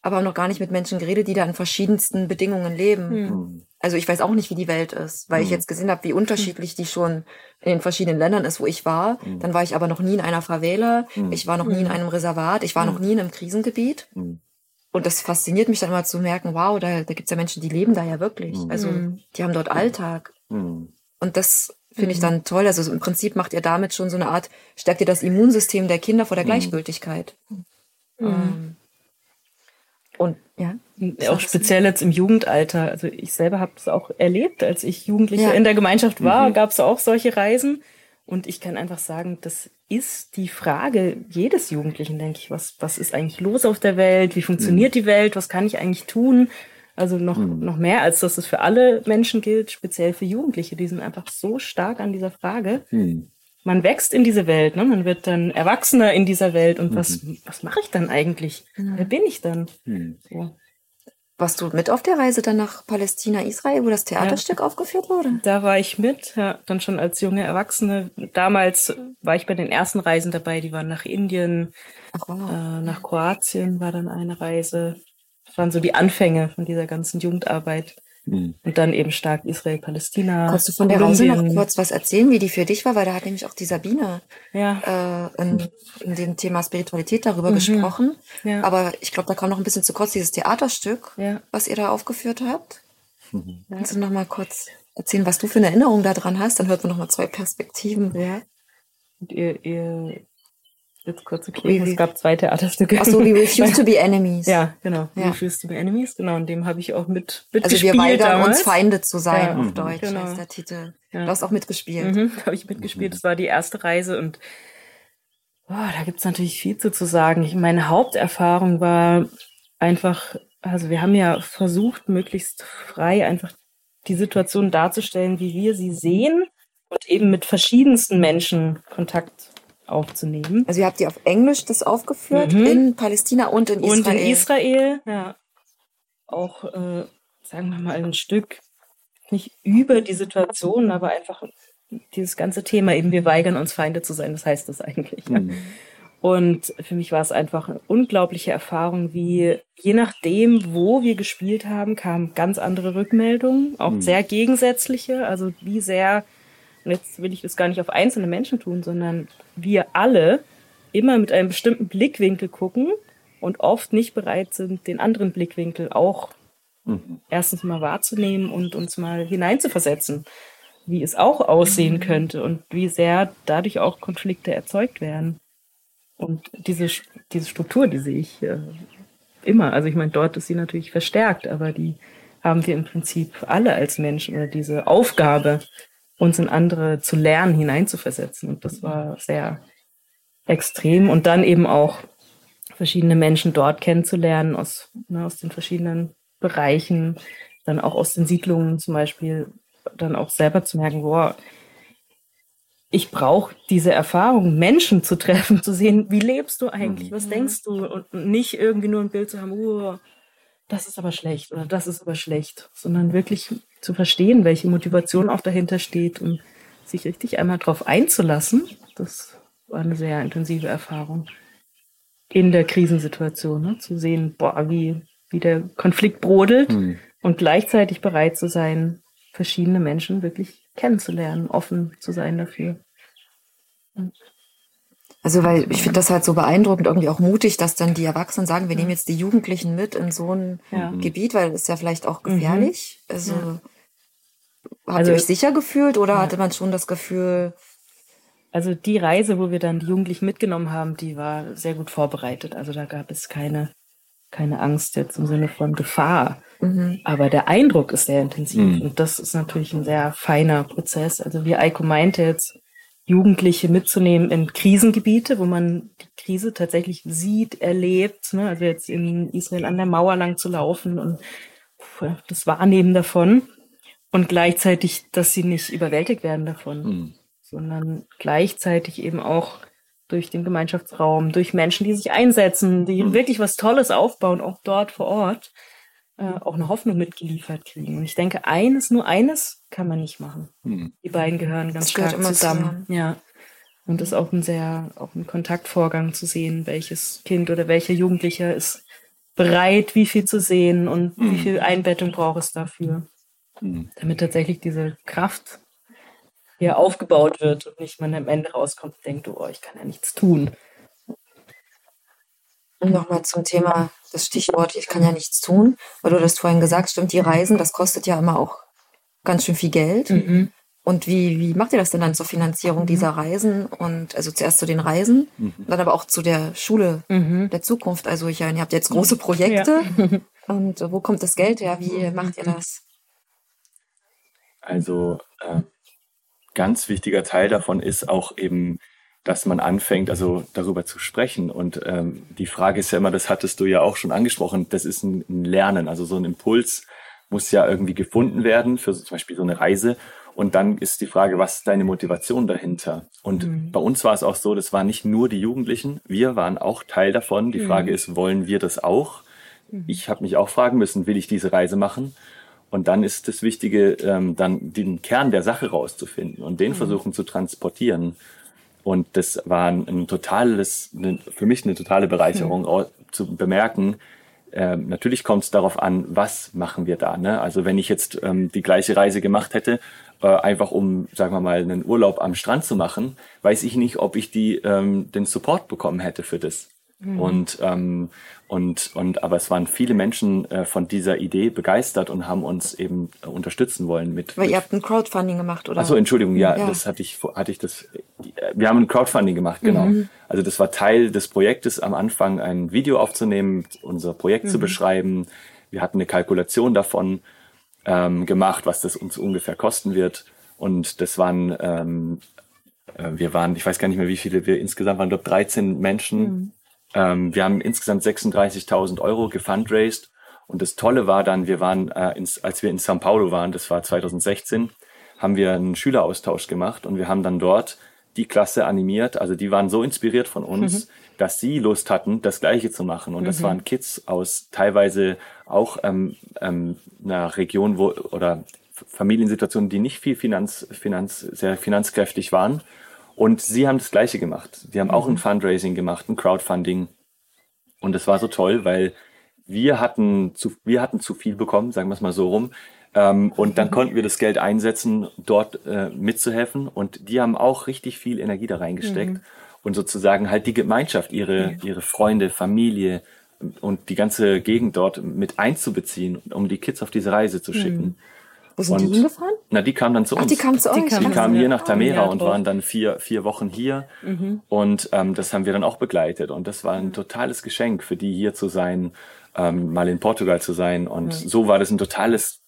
aber noch gar nicht mit Menschen geredet, die da in verschiedensten Bedingungen leben. Mhm. Also ich weiß auch nicht, wie die Welt ist, weil mhm. ich jetzt gesehen habe, wie unterschiedlich die schon in den verschiedenen Ländern ist, wo ich war. Mhm. Dann war ich aber noch nie in einer Favela, hm. ich war noch nie in hm. einem Reservat, ich war noch hm. nie in einem Krisengebiet. Und das fasziniert mich dann immer zu merken, wow, da, da gibt's ja Menschen, die leben da ja wirklich. Also die haben dort Alltag. Und das finde ich dann toll. Also im Prinzip macht ihr damit schon so eine Art, stärkt ihr das Immunsystem der Kinder vor der Gleichgültigkeit. Ähm, und ja. Auch speziell jetzt im Jugendalter. Also ich selber habe es auch erlebt, als ich Jugendliche ja. in der Gemeinschaft war, mhm. gab es auch solche Reisen. Und ich kann einfach sagen, das ist die Frage jedes Jugendlichen, denke ich. Was, was ist eigentlich los auf der Welt? Wie funktioniert mhm. die Welt? Was kann ich eigentlich tun? Also noch, mhm. noch mehr, als dass es für alle Menschen gilt, speziell für Jugendliche. Die sind einfach so stark an dieser Frage. Mhm man wächst in diese Welt, ne? man wird dann Erwachsener in dieser Welt und mhm. was, was mache ich dann eigentlich? Mhm. Wer bin ich dann? Mhm. So. Warst du mit auf der Reise dann nach Palästina, Israel, wo das Theaterstück ja. aufgeführt wurde? Da war ich mit, ja, dann schon als junge Erwachsene. Damals war ich bei den ersten Reisen dabei, die waren nach Indien, Ach, wow. äh, nach Kroatien war dann eine Reise. Das waren so die Anfänge von dieser ganzen Jugendarbeit. Mhm. Und dann eben stark Israel, Palästina. Kannst du von der Reise noch kurz was erzählen, wie die für dich war? Weil da hat nämlich auch die Sabine ja. äh, in, in dem Thema Spiritualität darüber mhm. gesprochen. Ja. Aber ich glaube, da kam noch ein bisschen zu kurz dieses Theaterstück, ja. was ihr da aufgeführt habt. Mhm. Kannst du noch mal kurz erzählen, was du für eine Erinnerung daran hast? Dann hört man noch mal zwei Perspektiven. Ja. Und ihr, ihr jetzt kurz erklären. Es gab zwei Theaterstücke. Ach so, We Refuse to be <laughs> Enemies. Ja, genau. Ja. We Refuse to be Enemies, genau. Und dem habe ich auch mit Also mitgespielt wir weigern damals. uns Feinde zu sein Ja, auf Deutsch, genau. heißt der Titel. Ja. Du hast auch mitgespielt. Mhm, <laughs> habe ich mitgespielt. Das war die erste Reise und oh, da gibt's natürlich viel zu, zu sagen. Ich, meine Haupterfahrung war einfach, also wir haben ja versucht, möglichst frei einfach die Situation darzustellen, wie wir sie sehen und eben mit verschiedensten Menschen Kontakt aufzunehmen. Also ihr habt die auf Englisch das aufgeführt, Mhm. in Palästina und in Israel. Und in Israel, ja, auch, äh, sagen wir mal, ein Stück nicht über die Situation, aber einfach dieses ganze Thema eben, wir weigern uns Feinde zu sein, das heißt das eigentlich. Ja. Mhm. Und für mich war es einfach eine unglaubliche Erfahrung, wie je nachdem, wo wir gespielt haben, kamen ganz andere Rückmeldungen, auch Mhm. sehr gegensätzliche, also wie sehr, und jetzt will ich das gar nicht auf einzelne Menschen tun, sondern wir alle immer mit einem bestimmten Blickwinkel gucken und oft nicht bereit sind, den anderen Blickwinkel auch Mhm. erstens mal wahrzunehmen und uns mal hineinzuversetzen, wie es auch aussehen könnte und wie sehr dadurch auch Konflikte erzeugt werden. Und diese, diese Struktur, die sehe ich äh, immer. Also ich meine, dort ist sie natürlich verstärkt, aber die haben wir im Prinzip alle als Menschen oder diese Aufgabe, uns in andere zu lernen, hineinzuversetzen. Und das war sehr extrem. Und dann eben auch verschiedene Menschen dort kennenzulernen aus, ne, aus den verschiedenen Bereichen, dann auch aus den Siedlungen zum Beispiel, dann auch selber zu merken, boah, ich brauche diese Erfahrung, Menschen zu treffen, zu sehen, wie lebst du eigentlich, was denkst du und nicht irgendwie nur ein Bild zu haben, oh, das ist aber schlecht oder das ist aber schlecht, sondern wirklich zu verstehen, welche Motivation auch dahinter steht und sich richtig einmal drauf einzulassen. Das war eine sehr intensive Erfahrung in der Krisensituation, ne? zu sehen, boah, wie, wie der Konflikt brodelt Mhm. und gleichzeitig bereit zu sein, verschiedene Menschen wirklich kennenzulernen, offen zu sein dafür. Also weil ich finde das halt so beeindruckend, irgendwie auch mutig, dass dann die Erwachsenen sagen, wir nehmen jetzt die Jugendlichen mit in so ein Ja. Gebiet, weil das ist ja vielleicht auch gefährlich. Also Ja. habt Also- ihr euch sicher gefühlt oder hatte man schon das Gefühl, Also die Reise, wo wir dann die Jugendlichen mitgenommen haben, die war sehr gut vorbereitet. Also da gab es keine, keine Angst jetzt im Sinne von Gefahr. Aber der Eindruck ist sehr intensiv. Mhm. Und das ist natürlich ein sehr feiner Prozess. Also wie Eiko meinte jetzt, Jugendliche mitzunehmen in Krisengebiete, wo man die Krise tatsächlich sieht, erlebt. Ne? Also jetzt in Israel an der Mauer lang zu laufen und das Wahrnehmen davon. Und gleichzeitig, dass sie nicht überwältigt werden davon Mhm. sondern gleichzeitig eben auch durch den Gemeinschaftsraum, durch Menschen, die sich einsetzen, die wirklich was Tolles aufbauen, auch dort vor Ort, äh, auch eine Hoffnung mitgeliefert kriegen. Und ich denke, eines, nur eines kann man nicht machen. Mhm. Die beiden gehören ganz Das stark immer zusammen. zusammen. Ja. Und das ist auch ein sehr, auch ein Kontaktvorgang zu sehen, welches Kind oder welcher Jugendlicher ist bereit, wie viel zu sehen und wie viel Einbettung braucht es dafür Mhm. damit tatsächlich diese Kraft hier aufgebaut wird und nicht man am Ende rauskommt und denkt, oh, ich kann ja nichts tun. Und nochmal zum Thema, das Stichwort, ich kann ja nichts tun, weil du das vorhin gesagt, stimmt, die Reisen, das kostet ja immer auch ganz schön viel Geld. Und wie, wie macht ihr das denn dann zur Finanzierung dieser Reisen? Und also zuerst zu den Reisen, dann aber auch zu der Schule der Zukunft. Also ich, ihr habt jetzt große Projekte. <laughs> Und äh, wo kommt das Geld her? Wie macht ihr das? Also äh, ganz wichtiger Teil davon ist auch eben, dass man anfängt, also darüber zu sprechen. Und ähm, die Frage ist ja immer, das hattest du ja auch schon angesprochen, das ist ein, ein Lernen, also so ein Impuls muss ja irgendwie gefunden werden für so, zum Beispiel so eine Reise. Und dann ist die Frage, was ist deine Motivation dahinter? Und bei uns war es auch so, das waren nicht nur die Jugendlichen, wir waren auch Teil davon. Die Frage ist, wollen wir das auch? Ich habe mich auch fragen müssen, will ich diese Reise machen? Und dann ist das Wichtige, ähm, dann den Kern der Sache rauszufinden und den versuchen zu transportieren. Und das war ein, ein totales, eine, für mich eine totale Bereicherung, au- zu bemerken, ähm, natürlich kommt es darauf an, was machen wir da. Ne? Also wenn ich jetzt ähm, die gleiche Reise gemacht hätte, äh, einfach um, sagen wir mal, einen Urlaub am Strand zu machen, weiß ich nicht, ob ich die, ähm, den Support bekommen hätte für das. Mhm. Und, ähm, und, und, aber es waren viele Menschen äh, von dieser Idee begeistert und haben uns eben äh, unterstützen wollen mit. Weil mit, ihr habt ein Crowdfunding gemacht, oder? Achso, Entschuldigung, ja, ja, das hatte ich, hatte ich das, wir haben ein Crowdfunding gemacht, genau. Mhm. Also das war Teil des Projektes am Anfang, ein Video aufzunehmen, unser Projekt mhm. zu beschreiben. Wir hatten eine Kalkulation davon ähm, gemacht, was das uns ungefähr kosten wird. Und das waren ähm, äh, wir waren, ich weiß gar nicht mehr, wie viele wir insgesamt waren, glaube 13 Menschen. Mhm. Ähm, wir haben insgesamt 36.000 Euro gefundraised. Und das Tolle war dann, wir waren, äh, ins, als wir in São Paulo waren, das war 2016, haben wir einen Schüleraustausch gemacht und wir haben dann dort die Klasse animiert. Also die waren so inspiriert von uns, mhm. dass sie Lust hatten, das Gleiche zu machen. Und mhm. das waren Kids aus teilweise auch ähm, ähm, einer Region, wo oder Familiensituationen, die nicht viel Finanz, Finanz, sehr finanzkräftig waren. Und sie haben das Gleiche gemacht. Sie haben auch ein mhm. Fundraising gemacht, ein Crowdfunding. Und es war so toll, weil wir hatten zu, wir hatten zu viel bekommen, sagen wir es mal so rum. Ähm, und dann mhm. konnten wir das Geld einsetzen, dort äh, mitzuhelfen. Und die haben auch richtig viel Energie da reingesteckt. Mhm. Und sozusagen halt die Gemeinschaft, ihre, ihre Freunde, Familie und die ganze Gegend dort mit einzubeziehen, um die Kids auf diese Reise zu schicken. Mhm. Wo sind und, die hingefahren? Na, die kamen dann zu uns. Ach, die kamen zu euch. Die, die kamen hier nach Tamera und waren dann vier, vier Wochen hier. Mhm. Und ähm, das haben wir dann auch begleitet. Und das war ein totales Geschenk für die hier zu sein, ähm, mal in Portugal zu sein. Und mhm. so war das ein totales,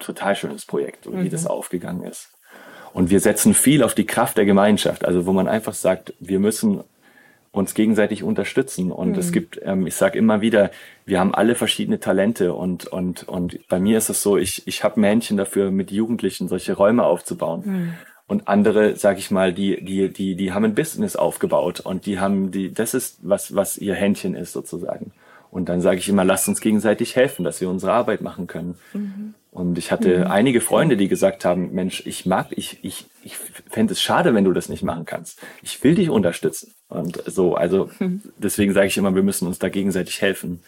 total schönes Projekt, wie mhm. das aufgegangen ist. Und wir setzen viel auf die Kraft der Gemeinschaft. Also wo man einfach sagt, wir müssen uns gegenseitig unterstützen. Und mhm. es gibt, ähm, ich sage immer wieder, wir haben alle verschiedene Talente und und und bei mir ist es so, ich ich habe Männchen dafür, mit Jugendlichen solche Räume aufzubauen. Mhm. Und andere, sag ich mal, die die die die haben ein Business aufgebaut und die haben die, das ist was was ihr Händchen ist sozusagen. Und dann sage ich immer, lasst uns gegenseitig helfen, dass wir unsere Arbeit machen können. Mhm. Und ich hatte mhm. einige Freunde, die gesagt haben, Mensch, ich mag, ich, ich, ich fände es schade, wenn du das nicht machen kannst. Ich will dich unterstützen. Und so, also mhm. deswegen sage ich immer, wir müssen uns da gegenseitig helfen.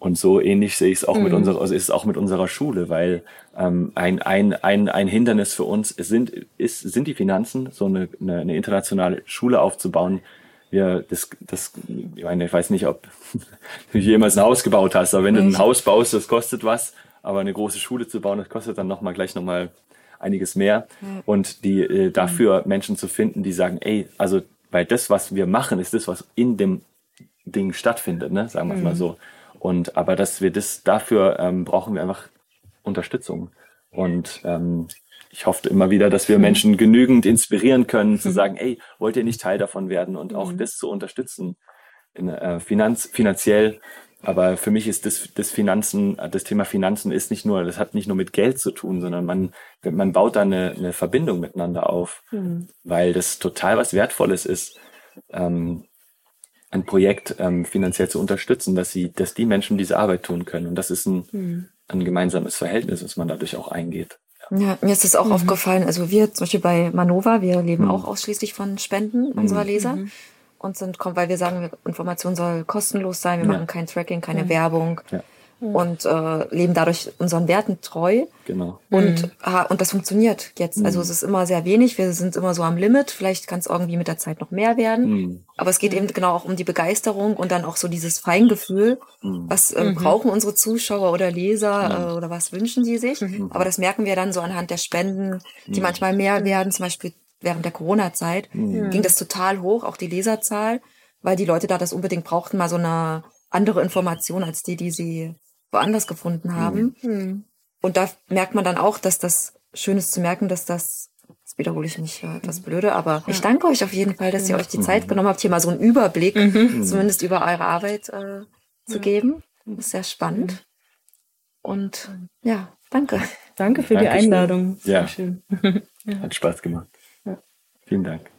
Und so ähnlich sehe ich es auch mhm. mit unserer, also ist es auch mit unserer Schule, weil ähm, ein, ein, ein, ein Hindernis für uns sind, ist, sind die Finanzen, so eine, eine, eine internationale Schule aufzubauen. Wir, das, das, ich meine, ich weiß nicht, ob <laughs> du jemals ein Haus gebaut hast, aber wenn du ein Haus baust, das kostet was aber eine große Schule zu bauen, das kostet dann nochmal gleich nochmal einiges mehr. Mhm. Und die äh, dafür Menschen zu finden, die sagen, ey, also weil das, was wir machen, ist das, was in dem Ding stattfindet, ne? sagen wir es mhm. mal so. Und aber dass wir das dafür ähm, brauchen wir einfach Unterstützung. Und ähm, ich hoffe immer wieder, dass wir mhm. Menschen genügend inspirieren können, zu mhm. sagen, ey, wollt ihr nicht Teil davon werden und auch mhm. das zu unterstützen, in, äh, finanz, finanziell aber für mich ist das, das Finanzen, das Thema Finanzen ist nicht nur, das hat nicht nur mit Geld zu tun, sondern man, man baut da eine, eine Verbindung miteinander auf, mhm. weil das total was Wertvolles ist, ähm, ein Projekt ähm, finanziell zu unterstützen, dass sie, dass die Menschen diese Arbeit tun können. Und das ist ein, mhm. ein gemeinsames Verhältnis, was man dadurch auch eingeht. Ja, mir ist das auch mhm. aufgefallen. Also wir zum Beispiel bei Manova, wir leben mhm. auch ausschließlich von Spenden unserer mhm. Leser. Mhm und sind, weil wir sagen, Information soll kostenlos sein, wir ja. machen kein Tracking, keine ja. Werbung ja. und äh, leben dadurch unseren Werten treu. Genau. Und, mhm. und das funktioniert jetzt. Mhm. Also es ist immer sehr wenig, wir sind immer so am Limit, vielleicht kann es irgendwie mit der Zeit noch mehr werden. Mhm. Aber es geht eben genau auch um die Begeisterung und dann auch so dieses Feingefühl, mhm. was ähm, mhm. brauchen unsere Zuschauer oder Leser äh, oder was wünschen sie sich. Mhm. Aber das merken wir dann so anhand der Spenden, die manchmal mehr werden, zum Beispiel während der Corona-Zeit mhm. ging das total hoch, auch die Leserzahl, weil die Leute da das unbedingt brauchten, mal so eine andere Information als die, die sie woanders gefunden haben. Mhm. Und da merkt man dann auch, dass das schön ist zu merken, dass das, das wiederhole ich nicht äh, etwas blöde, aber ja. ich danke euch auf jeden Fall, dass ihr euch die Zeit genommen habt, hier mal so einen Überblick mhm. zumindest über eure Arbeit äh, zu geben. Das ist sehr spannend. Und ja, danke. Danke für Dankeschön. die Einladung. Ja. Schön. <laughs> Hat Spaß gemacht. Vielen Dank.